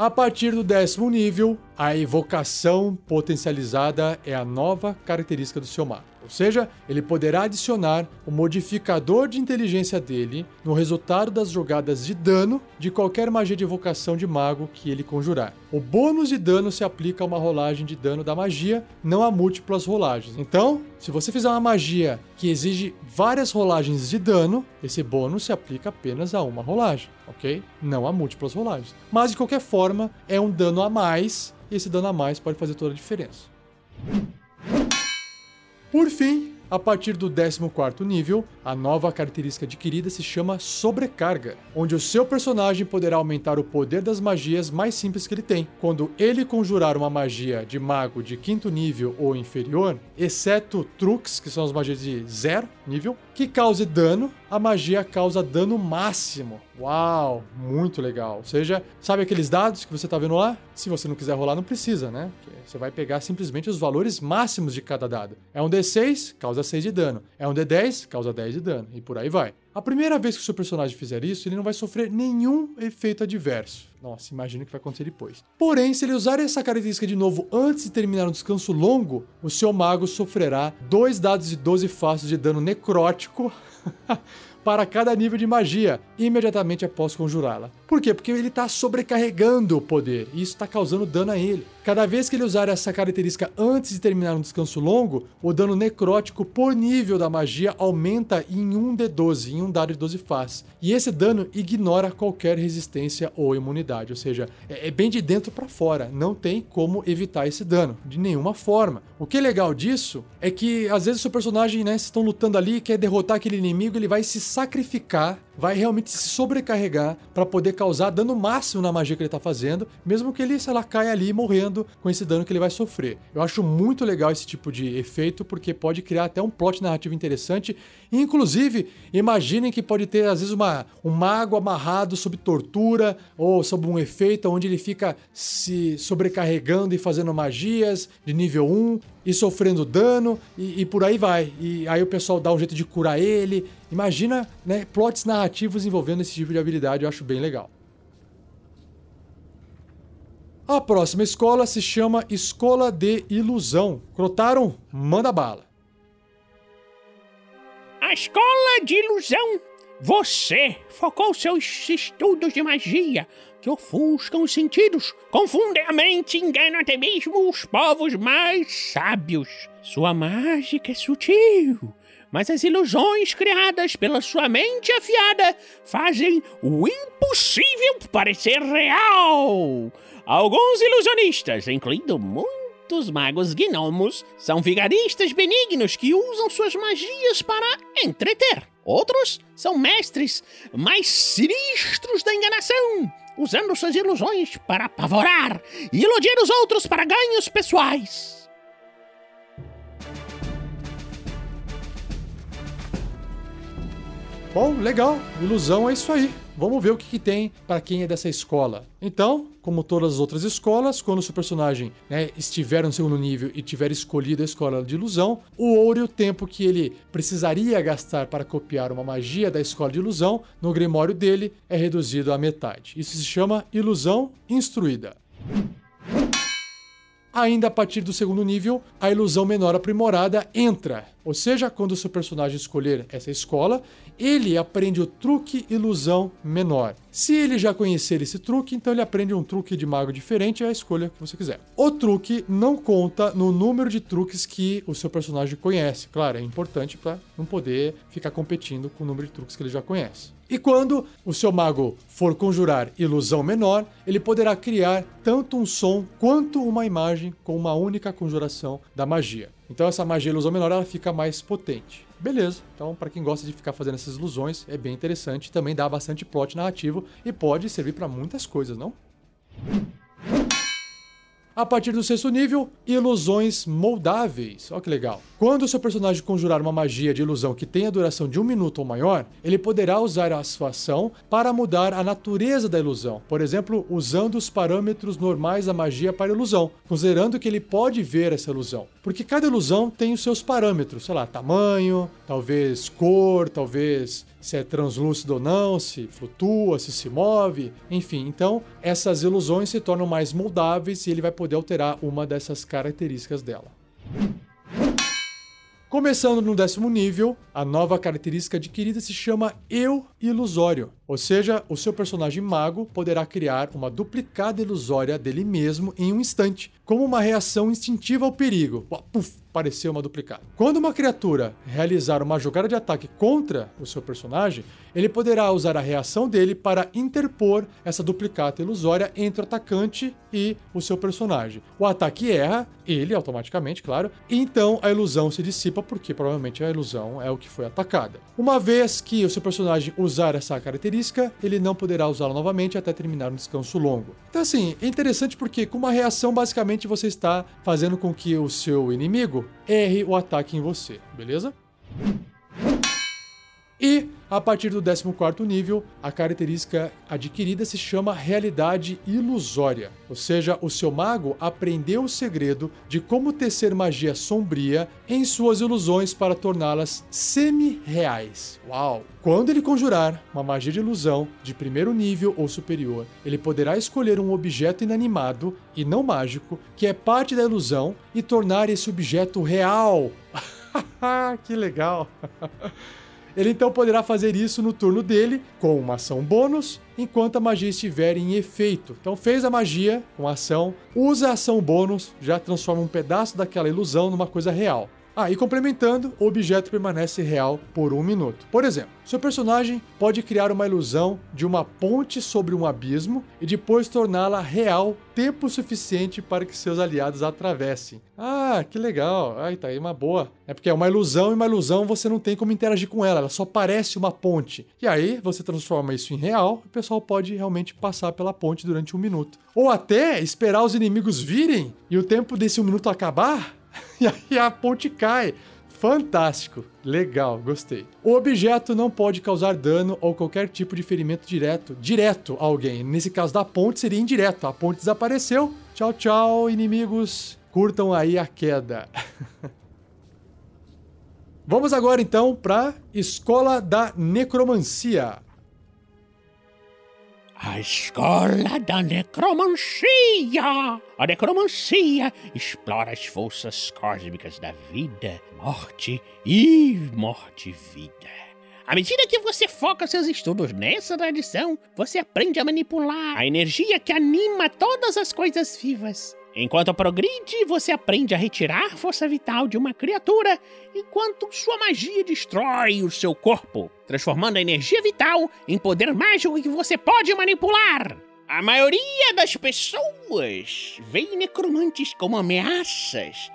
A partir do décimo nível, a evocação potencializada é a nova característica do seu mago. Ou seja, ele poderá adicionar o modificador de inteligência dele no resultado das jogadas de dano de qualquer magia de evocação de mago que ele conjurar. O bônus de dano se aplica a uma rolagem de dano da magia, não a múltiplas rolagens. Então, se você fizer uma magia que exige várias rolagens de dano, esse bônus se aplica apenas a uma rolagem, ok? Não a múltiplas rolagens. Mas de qualquer forma, é um dano a mais e esse dano a mais pode fazer toda a diferença. Por fim, a partir do 14º nível, a nova característica adquirida se chama Sobrecarga, onde o seu personagem poderá aumentar o poder das magias mais simples que ele tem. Quando ele conjurar uma magia de mago de quinto nível ou inferior, exceto truques, que são as magias de zero nível, que cause dano, a magia causa dano máximo. Uau, muito legal. Ou seja, sabe aqueles dados que você está vendo lá? Se você não quiser rolar, não precisa, né? Você vai pegar simplesmente os valores máximos de cada dado. É um D6, causa 6 de dano. É um D10, causa 10 de dano. E por aí vai. A primeira vez que o seu personagem fizer isso, ele não vai sofrer nenhum efeito adverso. Nossa, imagina o que vai acontecer depois. Porém, se ele usar essa característica de novo antes de terminar um descanso longo, o seu mago sofrerá dois dados de 12 faces de dano necrótico para cada nível de magia, imediatamente após conjurá-la. Por quê? Porque ele está sobrecarregando o poder e isso está causando dano a ele. Cada vez que ele usar essa característica antes de terminar um descanso longo, o dano necrótico por nível da magia aumenta em 1d12, em um dado de 12 faces. E esse dano ignora qualquer resistência ou imunidade, ou seja, é, é bem de dentro para fora, não tem como evitar esse dano, de nenhuma forma. O que é legal disso é que às vezes o seu personagem, né, estão lutando ali, quer derrotar aquele inimigo, ele vai se sacrificar vai realmente se sobrecarregar para poder causar dano máximo na magia que ele está fazendo, mesmo que ele, sei lá, caia ali morrendo com esse dano que ele vai sofrer. Eu acho muito legal esse tipo de efeito, porque pode criar até um plot narrativo interessante. Inclusive, imaginem que pode ter, às vezes, uma, um mago amarrado sob tortura ou sob um efeito onde ele fica se sobrecarregando e fazendo magias de nível 1 e sofrendo dano e, e, por aí vai. E aí o pessoal dá um jeito de curar ele. Imagina, né, plots narrativos envolvendo esse tipo de habilidade, eu acho bem legal. A próxima escola se chama Escola de Ilusão. Crotaram? Manda bala. A Escola de Ilusão. Você focou seus estudos de magia que ofuscam os sentidos, confundem a mente e enganam até mesmo os povos mais sábios. Sua mágica é sutil, mas as ilusões criadas pela sua mente afiada fazem o impossível parecer real. Alguns ilusionistas, incluindo muitos magos gnomos, são vigaristas benignos que usam suas magias para entreter. Outros são mestres mais sinistros da enganação, usando suas ilusões para apavorar e iludir os outros para ganhos pessoais. Bom, legal. Ilusão é isso aí. Vamos ver o que, que tem para quem é dessa escola. Então, como todas as outras escolas, quando o seu personagem né, estiver no segundo nível e tiver escolhido a escola de ilusão, o ouro e o tempo que ele precisaria gastar para copiar uma magia da escola de ilusão no grimório dele é reduzido à metade. Isso se chama ilusão instruída. Ainda a partir do segundo nível, a ilusão menor aprimorada entra. Ou seja, quando o seu personagem escolher essa escola, ele aprende o truque ilusão menor. Se ele já conhecer esse truque, então ele aprende um truque de mago diferente, é a escolha que você quiser. O truque não conta no número de truques que o seu personagem conhece. Claro, é importante para não poder ficar competindo com o número de truques que ele já conhece. E quando o seu mago for conjurar ilusão menor, ele poderá criar tanto um som quanto uma imagem com uma única conjuração da magia. Então essa magia ilusão menor ela fica mais potente. Beleza. Então, para quem gosta de ficar fazendo essas ilusões, é bem interessante, também dá bastante plot narrativo e pode servir para muitas coisas, não? A partir do sexto nível, ilusões moldáveis. Olha que legal. Quando o seu personagem conjurar uma magia de ilusão que tenha duração de um minuto ou maior, ele poderá usar a sua ação para mudar a natureza da ilusão. Por exemplo, usando os parâmetros normais da magia para ilusão, considerando que ele pode ver essa ilusão. Porque cada ilusão tem os seus parâmetros, sei lá, tamanho, talvez cor, talvez se é translúcido ou não, se flutua, se se move, enfim. Então, essas ilusões se tornam mais moldáveis e ele vai poder alterar uma dessas características dela. Começando no décimo nível, a nova característica adquirida se chama Eu Ilusório. Ou seja, o seu personagem mago poderá criar uma duplicada ilusória dele mesmo em um instante, como uma reação instintiva ao perigo. Puf, pareceu uma duplicada. Quando uma criatura realizar uma jogada de ataque contra o seu personagem, ele poderá usar a reação dele para interpor essa duplicata ilusória entre o atacante e o seu personagem. O ataque erra, ele automaticamente, claro, e então a ilusão se dissipa porque provavelmente a ilusão é o que foi atacada. Uma vez que o seu personagem usar essa característica, ele não poderá usá-la novamente até terminar um descanso longo. Então assim, é interessante porque com uma reação basicamente você está fazendo com que o seu inimigo erre o ataque em você, beleza? E a partir do 14 nível, a característica adquirida se chama realidade ilusória. Ou seja, o seu mago aprendeu o segredo de como tecer magia sombria em suas ilusões para torná-las semi-reais. Uau! Quando ele conjurar uma magia de ilusão de primeiro nível ou superior, ele poderá escolher um objeto inanimado e não mágico que é parte da ilusão e tornar esse objeto real. que legal! Ele então poderá fazer isso no turno dele com uma ação bônus, enquanto a magia estiver em efeito. Então fez a magia com ação, usa a ação bônus, já transforma um pedaço daquela ilusão numa coisa real. Ah, e complementando, o objeto permanece real por um minuto. Por exemplo, seu personagem pode criar uma ilusão de uma ponte sobre um abismo e depois torná-la real tempo suficiente para que seus aliados a atravessem. Ah, que legal. Ai, tá aí uma boa. É porque é uma ilusão e uma ilusão você não tem como interagir com ela, ela só parece uma ponte. E aí você transforma isso em real e o pessoal pode realmente passar pela ponte durante um minuto. Ou até esperar os inimigos virem e o tempo desse um minuto acabar e aí a ponte cai. Fantástico, legal, gostei. O objeto não pode causar dano ou qualquer tipo de ferimento direto, direto a alguém. Nesse caso da ponte seria indireto. A ponte desapareceu. Tchau, tchau, inimigos. Curtam aí a queda. Vamos agora então para Escola da Necromancia. A escola da necromancia! A necromancia explora as forças cósmicas da vida, morte e morte-vida. À medida que você foca seus estudos nessa tradição, você aprende a manipular a energia que anima todas as coisas vivas. Enquanto progride, você aprende a retirar força vital de uma criatura, enquanto sua magia destrói o seu corpo, transformando a energia vital em poder mágico que você pode manipular. A maioria das pessoas vê necromantes como ameaças,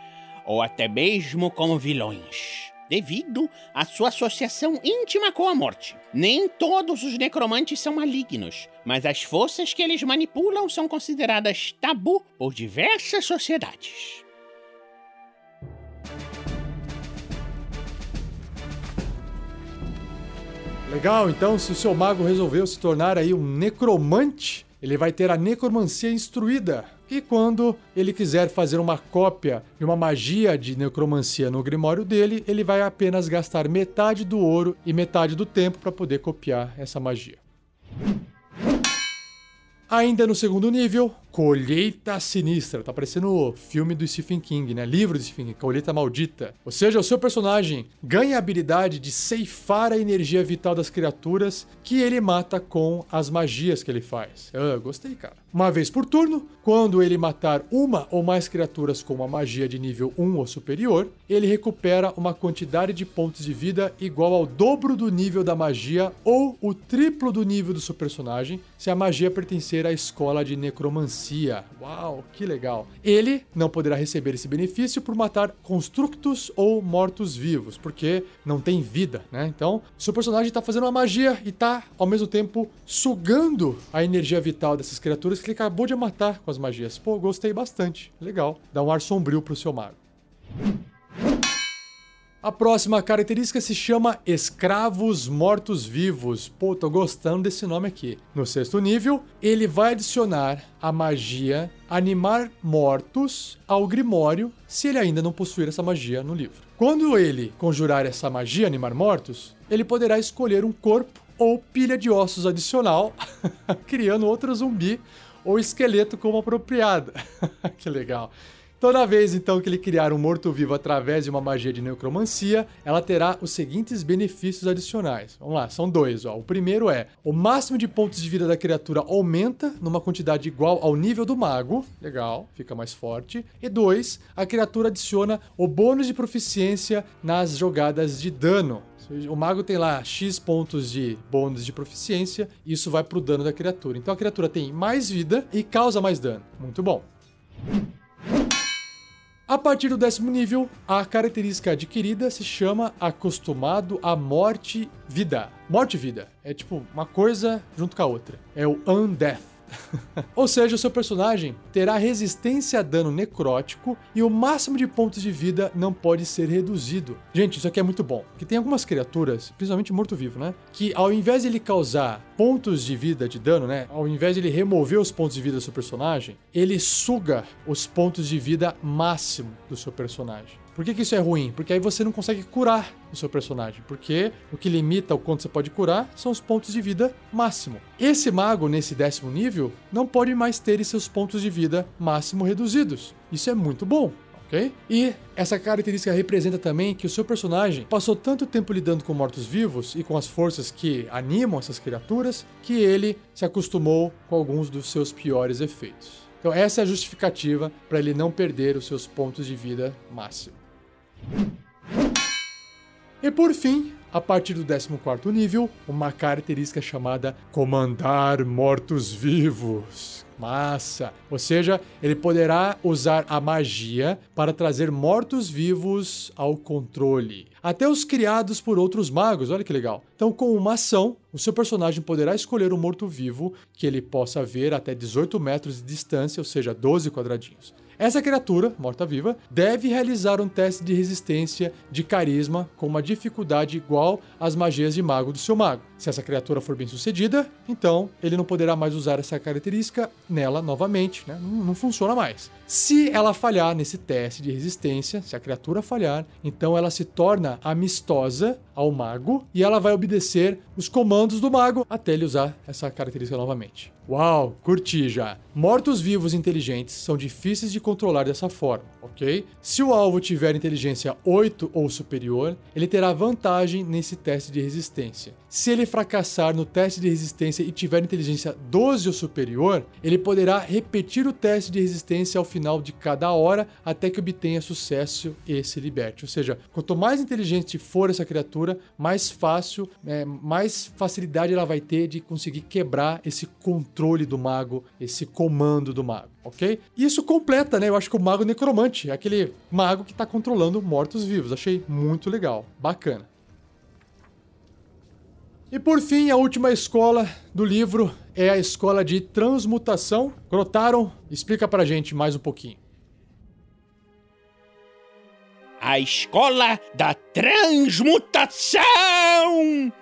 ou até mesmo como vilões devido à sua associação íntima com a morte. Nem todos os necromantes são malignos, mas as forças que eles manipulam são consideradas tabu por diversas sociedades. Legal, então se o seu mago resolveu se tornar aí um necromante, ele vai ter a necromancia instruída, e quando ele quiser fazer uma cópia de uma magia de necromancia no grimório dele, ele vai apenas gastar metade do ouro e metade do tempo para poder copiar essa magia. Ainda no segundo nível, Colheita Sinistra. Tá parecendo o filme do Stephen King, né? Livro do Stephen King, Colheita Maldita. Ou seja, o seu personagem ganha a habilidade de ceifar a energia vital das criaturas que ele mata com as magias que ele faz. Ah, gostei, cara. Uma vez por turno, quando ele matar uma ou mais criaturas com uma magia de nível 1 ou superior, ele recupera uma quantidade de pontos de vida igual ao dobro do nível da magia ou o triplo do nível do seu personagem, se a magia pertencer à escola de necromancia. Uau, que legal! Ele não poderá receber esse benefício por matar constructos ou mortos-vivos, porque não tem vida, né? Então, seu personagem está fazendo uma magia e está, ao mesmo tempo, sugando a energia vital dessas criaturas que ele acabou de matar com as magias. Pô, gostei bastante. Legal. Dá um ar sombrio pro seu mago. A próxima característica se chama Escravos Mortos-Vivos. Pô, tô gostando desse nome aqui. No sexto nível, ele vai adicionar a magia Animar Mortos ao Grimório, se ele ainda não possuir essa magia no livro. Quando ele conjurar essa magia Animar Mortos, ele poderá escolher um corpo ou pilha de ossos adicional, criando outro zumbi ou esqueleto como apropriado. que legal. Toda vez então que ele criar um morto-vivo através de uma magia de necromancia, ela terá os seguintes benefícios adicionais. Vamos lá, são dois. Ó. O primeiro é: o máximo de pontos de vida da criatura aumenta numa quantidade igual ao nível do mago. Legal, fica mais forte. E dois, a criatura adiciona o bônus de proficiência nas jogadas de dano. O mago tem lá X pontos de bônus de proficiência, e isso vai pro dano da criatura. Então a criatura tem mais vida e causa mais dano. Muito bom. A partir do décimo nível, a característica adquirida se chama acostumado à morte-vida. Morte-vida é tipo uma coisa junto com a outra. É o Undeath. Ou seja, o seu personagem terá resistência a dano necrótico e o máximo de pontos de vida não pode ser reduzido. Gente, isso aqui é muito bom, porque tem algumas criaturas, principalmente morto-vivo, né, que ao invés de ele causar pontos de vida de dano, né, ao invés de ele remover os pontos de vida do seu personagem, ele suga os pontos de vida máximo do seu personagem. Por que, que isso é ruim? Porque aí você não consegue curar o seu personagem. Porque o que limita o quanto você pode curar são os pontos de vida máximo. Esse mago, nesse décimo nível, não pode mais ter seus pontos de vida máximo reduzidos. Isso é muito bom. ok? E essa característica representa também que o seu personagem passou tanto tempo lidando com mortos-vivos e com as forças que animam essas criaturas que ele se acostumou com alguns dos seus piores efeitos. Então, essa é a justificativa para ele não perder os seus pontos de vida máximo. E por fim, a partir do 14 nível, uma característica chamada Comandar Mortos-Vivos. Massa! Ou seja, ele poderá usar a magia para trazer mortos-vivos ao controle. Até os criados por outros magos, olha que legal. Então, com uma ação, o seu personagem poderá escolher um morto-vivo que ele possa ver até 18 metros de distância, ou seja, 12 quadradinhos. Essa criatura, morta-viva, deve realizar um teste de resistência de carisma com uma dificuldade igual às magias de mago do seu mago. Se essa criatura for bem sucedida, então ele não poderá mais usar essa característica nela novamente, né? não, não funciona mais. Se ela falhar nesse teste de resistência, se a criatura falhar, então ela se torna amistosa ao mago e ela vai obedecer os comandos do mago até ele usar essa característica novamente. Uau, curti já. Mortos-vivos inteligentes são difíceis de controlar dessa forma, ok? Se o alvo tiver inteligência 8 ou superior, ele terá vantagem nesse teste de resistência. Se ele fracassar no teste de resistência e tiver inteligência 12 ou superior, ele poderá repetir o teste de resistência ao final de cada hora até que obtenha sucesso e se liberte. Ou seja, quanto mais inteligente for essa criatura, mais fácil, é, mais facilidade ela vai ter de conseguir quebrar esse controle do mago, esse comando do mago, ok? Isso completa, né? Eu acho que o mago necromante aquele mago que está controlando mortos-vivos. Achei muito legal, bacana. E por fim, a última escola do livro é a escola de transmutação. Crotaron, explica pra gente mais um pouquinho. A escola da transmutação!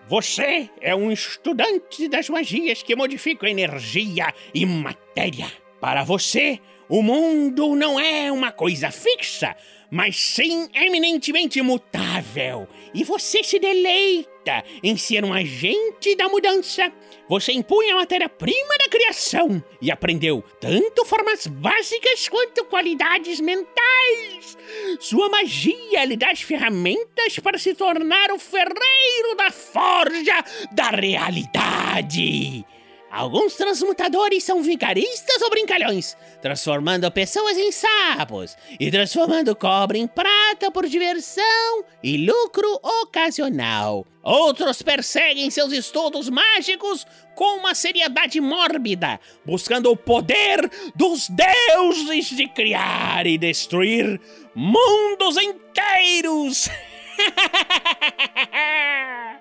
Você é um estudante das magias que modificam energia e matéria. Para você, o mundo não é uma coisa fixa, mas sim eminentemente mutável. E você se deleita em ser um agente da mudança. Você impunha a matéria-prima da criação e aprendeu tanto formas básicas quanto qualidades mentais. Sua magia lhe dá as ferramentas para se tornar o ferreiro da forja da realidade. Alguns transmutadores são vigaristas ou brincalhões, transformando pessoas em sapos e transformando cobre em prata por diversão e lucro ocasional. Outros perseguem seus estudos mágicos com uma seriedade mórbida, buscando o poder dos deuses de criar e destruir mundos inteiros.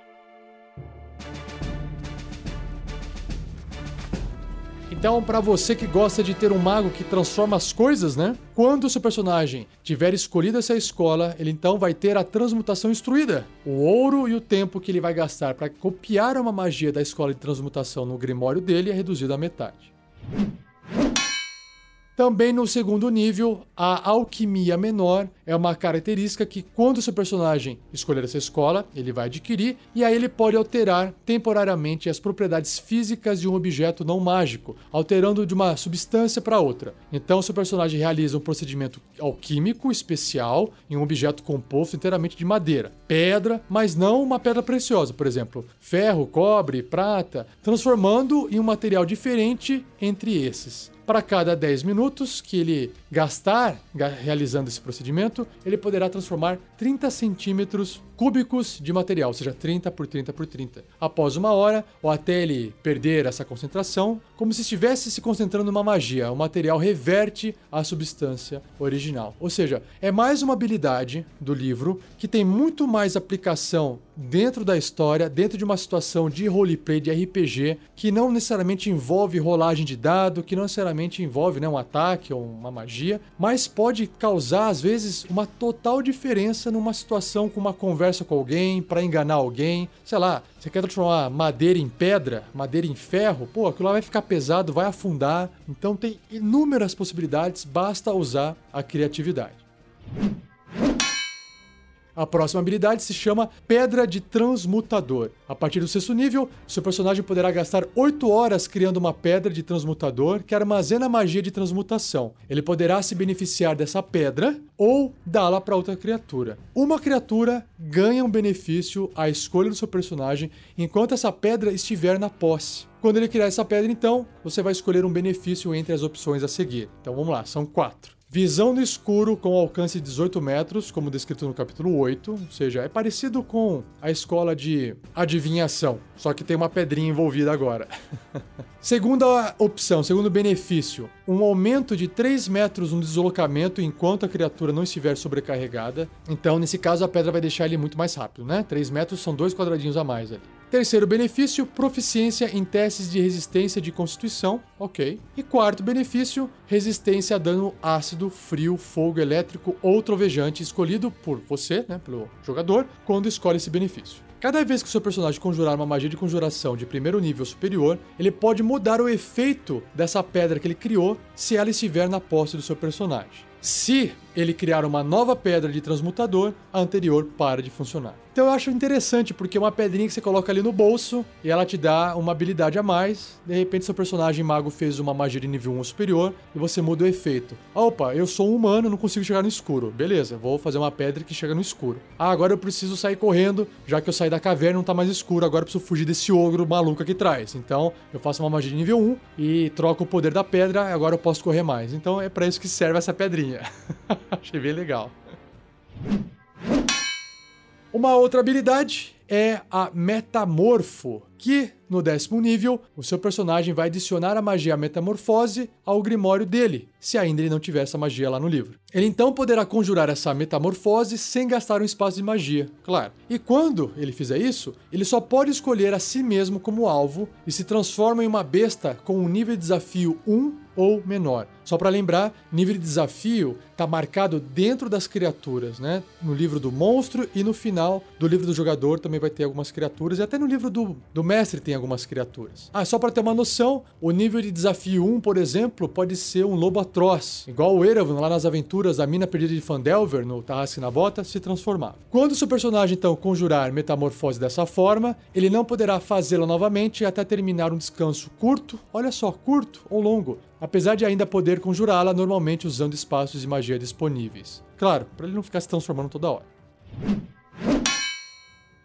Então, para você que gosta de ter um mago que transforma as coisas, né? Quando o seu personagem tiver escolhido essa escola, ele então vai ter a transmutação instruída. O ouro e o tempo que ele vai gastar para copiar uma magia da escola de transmutação no grimório dele é reduzido à metade. Também no segundo nível, a alquimia menor é uma característica que, quando o seu personagem escolher essa escola, ele vai adquirir, e aí ele pode alterar temporariamente as propriedades físicas de um objeto não mágico, alterando de uma substância para outra. Então, seu personagem realiza um procedimento alquímico especial em um objeto composto inteiramente de madeira, pedra, mas não uma pedra preciosa, por exemplo, ferro, cobre, prata, transformando em um material diferente entre esses. Para cada 10 minutos que ele gastar realizando esse procedimento, ele poderá transformar 30 centímetros cúbicos de material, ou seja, 30 por 30 por 30. Após uma hora, ou até ele perder essa concentração, como se estivesse se concentrando numa magia, o material reverte a substância original. Ou seja, é mais uma habilidade do livro que tem muito mais aplicação dentro da história, dentro de uma situação de roleplay, de RPG, que não necessariamente envolve rolagem de dado, que não necessariamente envolve né, um ataque ou uma magia, mas pode causar, às vezes, uma total diferença numa situação com uma conversa com alguém, para enganar alguém. Sei lá, você quer transformar madeira em pedra, madeira em ferro, pô, aquilo lá vai ficar pesado, vai afundar. Então tem inúmeras possibilidades, basta usar a criatividade. A próxima habilidade se chama Pedra de Transmutador. A partir do sexto nível, seu personagem poderá gastar 8 horas criando uma pedra de transmutador que armazena magia de transmutação. Ele poderá se beneficiar dessa pedra ou dá-la para outra criatura. Uma criatura ganha um benefício à escolha do seu personagem enquanto essa pedra estiver na posse. Quando ele criar essa pedra, então, você vai escolher um benefício entre as opções a seguir. Então vamos lá, são quatro. Visão no escuro com alcance de 18 metros, como descrito no capítulo 8, ou seja, é parecido com a escola de adivinhação, só que tem uma pedrinha envolvida agora. Segunda opção, segundo benefício, um aumento de 3 metros no deslocamento enquanto a criatura não estiver sobrecarregada. Então, nesse caso, a pedra vai deixar ele muito mais rápido, né? 3 metros são dois quadradinhos a mais ali. Terceiro benefício, proficiência em testes de resistência de constituição, ok. E quarto benefício, resistência a dano ácido, frio, fogo elétrico ou trovejante escolhido por você, né, pelo jogador, quando escolhe esse benefício. Cada vez que seu personagem conjurar uma magia de conjuração de primeiro nível superior, ele pode mudar o efeito dessa pedra que ele criou se ela estiver na posse do seu personagem. Se ele criar uma nova pedra de transmutador, a anterior para de funcionar. Então eu acho interessante, porque é uma pedrinha que você coloca ali no bolso e ela te dá uma habilidade a mais. De repente, seu personagem mago fez uma magia de nível 1 superior e você muda o efeito. Opa, eu sou um humano, não consigo chegar no escuro. Beleza, vou fazer uma pedra que chega no escuro. Ah, agora eu preciso sair correndo, já que eu saí da caverna não tá mais escuro, agora eu preciso fugir desse ogro maluco aqui atrás. Então eu faço uma magia de nível 1 e troco o poder da pedra, agora eu posso correr mais. Então é para isso que serve essa pedrinha. Achei bem legal. Uma outra habilidade é a Metamorfo, que no décimo nível o seu personagem vai adicionar a magia Metamorfose ao grimório dele, se ainda ele não tiver essa magia lá no livro. Ele então poderá conjurar essa Metamorfose sem gastar um espaço de magia, claro. E quando ele fizer isso, ele só pode escolher a si mesmo como alvo e se transforma em uma besta com um nível de desafio 1 ou menor. Só para lembrar, nível de desafio está marcado dentro das criaturas, né? No livro do monstro e no final do livro do jogador também vai ter algumas criaturas e até no livro do, do mestre tem algumas criaturas. Ah, só para ter uma noção, o nível de desafio 1, por exemplo, pode ser um lobo atroz, igual o Erevan lá nas aventuras da mina perdida de Fandelver no Tarrasque na Bota se transformava. Quando o seu personagem então conjurar metamorfose dessa forma, ele não poderá fazê-la novamente até terminar um descanso curto, olha só, curto ou longo, apesar de ainda poder conjurá-la normalmente usando espaços de magia disponíveis. Claro, para ele não ficar se transformando toda hora.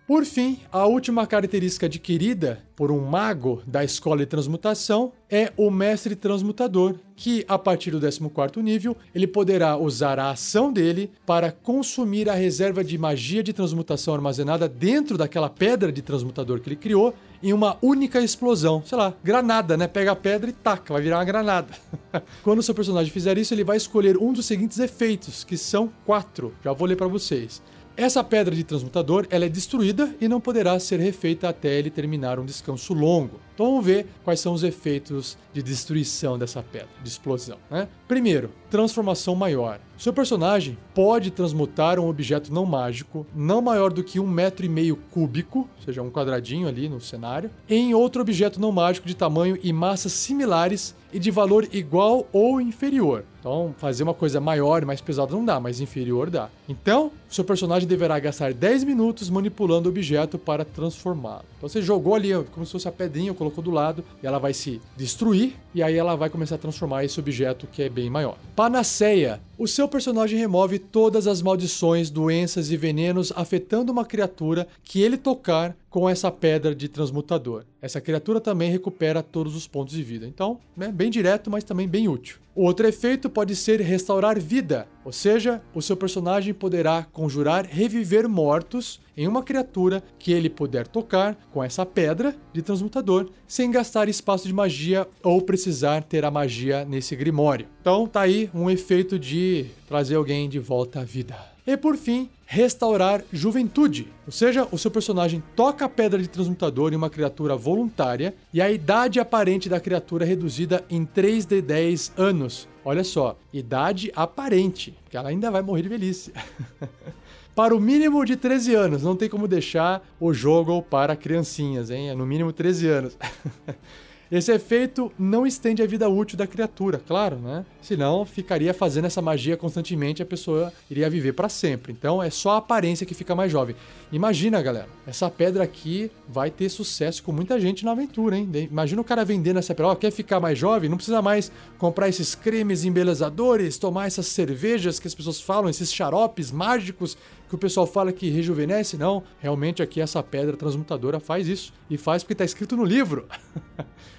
Por fim, a última característica adquirida por um mago da escola de transmutação é o mestre transmutador, que a partir do 14º nível, ele poderá usar a ação dele para consumir a reserva de magia de transmutação armazenada dentro daquela pedra de transmutador que ele criou em uma única explosão. Sei lá, granada, né? Pega a pedra e taca, vai virar uma granada. Quando o seu personagem fizer isso, ele vai escolher um dos seguintes efeitos, que são quatro. Já vou ler para vocês. Essa pedra de transmutador ela é destruída e não poderá ser refeita até ele terminar um descanso longo. Então vamos ver quais são os efeitos de destruição dessa pedra, de explosão. Né? Primeiro, transformação maior. Seu personagem pode transmutar um objeto não mágico, não maior do que um metro e meio cúbico, ou seja, um quadradinho ali no cenário, em outro objeto não mágico de tamanho e massas similares e de valor igual ou inferior. Então, fazer uma coisa maior mais pesada não dá, mas inferior dá. Então, seu personagem deverá gastar 10 minutos manipulando o objeto para transformá-lo. Então, você jogou ali como se fosse a pedrinha, colocou do lado, e ela vai se destruir, e aí ela vai começar a transformar esse objeto que é bem maior. Panaceia. O seu personagem remove todas as maldições, doenças e venenos afetando uma criatura que ele tocar com essa pedra de transmutador. Essa criatura também recupera todos os pontos de vida. Então, é bem direto, mas também bem útil. O outro efeito pode ser restaurar vida, ou seja, o seu personagem poderá conjurar reviver mortos em uma criatura que ele puder tocar com essa pedra de transmutador, sem gastar espaço de magia ou precisar ter a magia nesse grimório. Então tá aí um efeito de trazer alguém de volta à vida. E por fim, restaurar juventude. Ou seja, o seu personagem toca a pedra de transmutador em uma criatura voluntária e a idade aparente da criatura é reduzida em 3 de 10 anos. Olha só, idade aparente, que ela ainda vai morrer de velhice. para o mínimo de 13 anos, não tem como deixar o jogo para criancinhas, hein? É no mínimo 13 anos. Esse efeito não estende a vida útil da criatura, claro, né? Senão ficaria fazendo essa magia constantemente e a pessoa iria viver para sempre. Então é só a aparência que fica mais jovem. Imagina, galera, essa pedra aqui vai ter sucesso com muita gente na aventura, hein? Imagina o cara vendendo essa pedra, ó, quer ficar mais jovem, não precisa mais comprar esses cremes embelezadores, tomar essas cervejas que as pessoas falam, esses xaropes mágicos que o pessoal fala que rejuvenesce, não. Realmente aqui essa pedra transmutadora faz isso e faz porque está escrito no livro.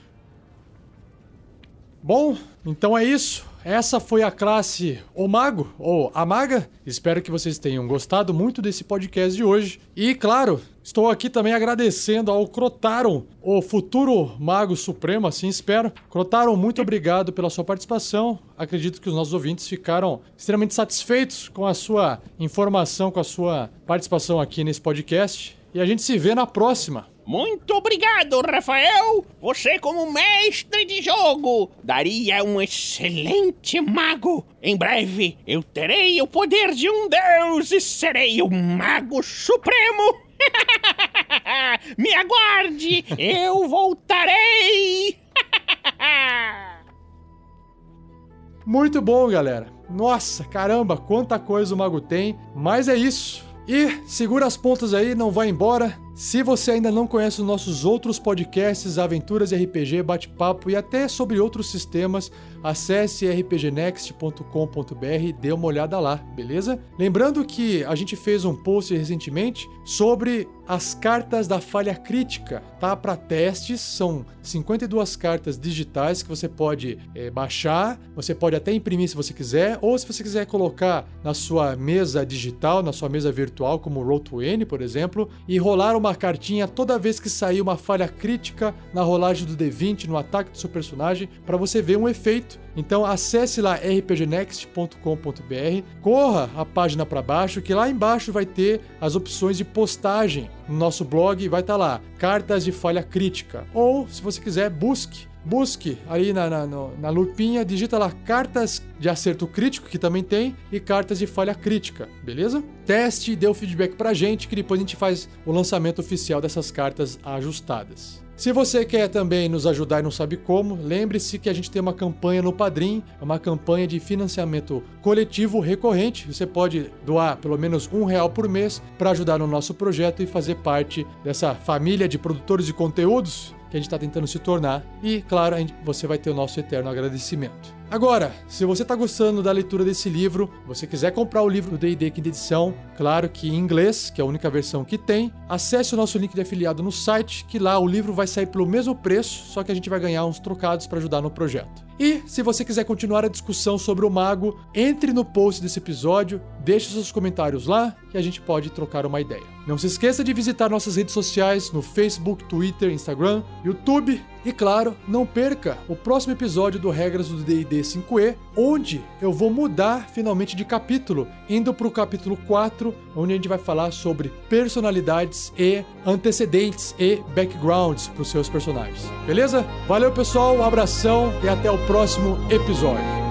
Bom, então é isso. Essa foi a classe O Mago, ou a Maga. Espero que vocês tenham gostado muito desse podcast de hoje. E, claro, estou aqui também agradecendo ao Crotaron, o futuro Mago Supremo, assim espero. Crotaron, muito obrigado pela sua participação. Acredito que os nossos ouvintes ficaram extremamente satisfeitos com a sua informação, com a sua participação aqui nesse podcast. E a gente se vê na próxima. Muito obrigado, Rafael! Você, como mestre de jogo, daria um excelente mago. Em breve, eu terei o poder de um deus e serei o Mago Supremo. Me aguarde! Eu voltarei! Muito bom, galera. Nossa, caramba, quanta coisa o mago tem. Mas é isso. E segura as pontas aí, não vai embora. Se você ainda não conhece os nossos outros podcasts, aventuras RPG, bate-papo e até sobre outros sistemas, acesse rpgnext.com.br e dê uma olhada lá, beleza? Lembrando que a gente fez um post recentemente sobre as cartas da falha crítica, tá? Para testes, são 52 cartas digitais que você pode é, baixar, você pode até imprimir se você quiser, ou se você quiser colocar na sua mesa digital, na sua mesa virtual, como o Roll20, por exemplo, e rolar uma cartinha toda vez que sair uma falha crítica na rolagem do D20, no ataque do seu personagem, para você ver um efeito. Então acesse lá rpgnext.com.br, corra a página para baixo, que lá embaixo vai ter as opções de postagem no nosso blog, vai estar tá lá, cartas de falha crítica. Ou, se você quiser, busque busque aí na, na, na lupinha, digita lá cartas de acerto crítico, que também tem, e cartas de falha crítica, beleza? Teste e dê o feedback pra gente, que depois a gente faz o lançamento oficial dessas cartas ajustadas. Se você quer também nos ajudar e não sabe como, lembre-se que a gente tem uma campanha no Padrim, é uma campanha de financiamento coletivo recorrente. Você pode doar pelo menos um real por mês para ajudar no nosso projeto e fazer parte dessa família de produtores de conteúdos que a gente está tentando se tornar. E, claro, você vai ter o nosso eterno agradecimento. Agora, se você está gostando da leitura desse livro, você quiser comprar o livro do D&D Quinta Edição, claro que em inglês, que é a única versão que tem, acesse o nosso link de afiliado no site, que lá o livro vai sair pelo mesmo preço, só que a gente vai ganhar uns trocados para ajudar no projeto. E se você quiser continuar a discussão sobre o mago, entre no post desse episódio, deixe seus comentários lá que a gente pode trocar uma ideia. Não se esqueça de visitar nossas redes sociais no Facebook, Twitter, Instagram, YouTube e claro, não perca o próximo episódio do Regras do D&D 5e, onde eu vou mudar finalmente de capítulo, indo para o capítulo 4, onde a gente vai falar sobre personalidades e antecedentes e backgrounds para os seus personagens. Beleza? Valeu pessoal, um abração e até o próximo episódio.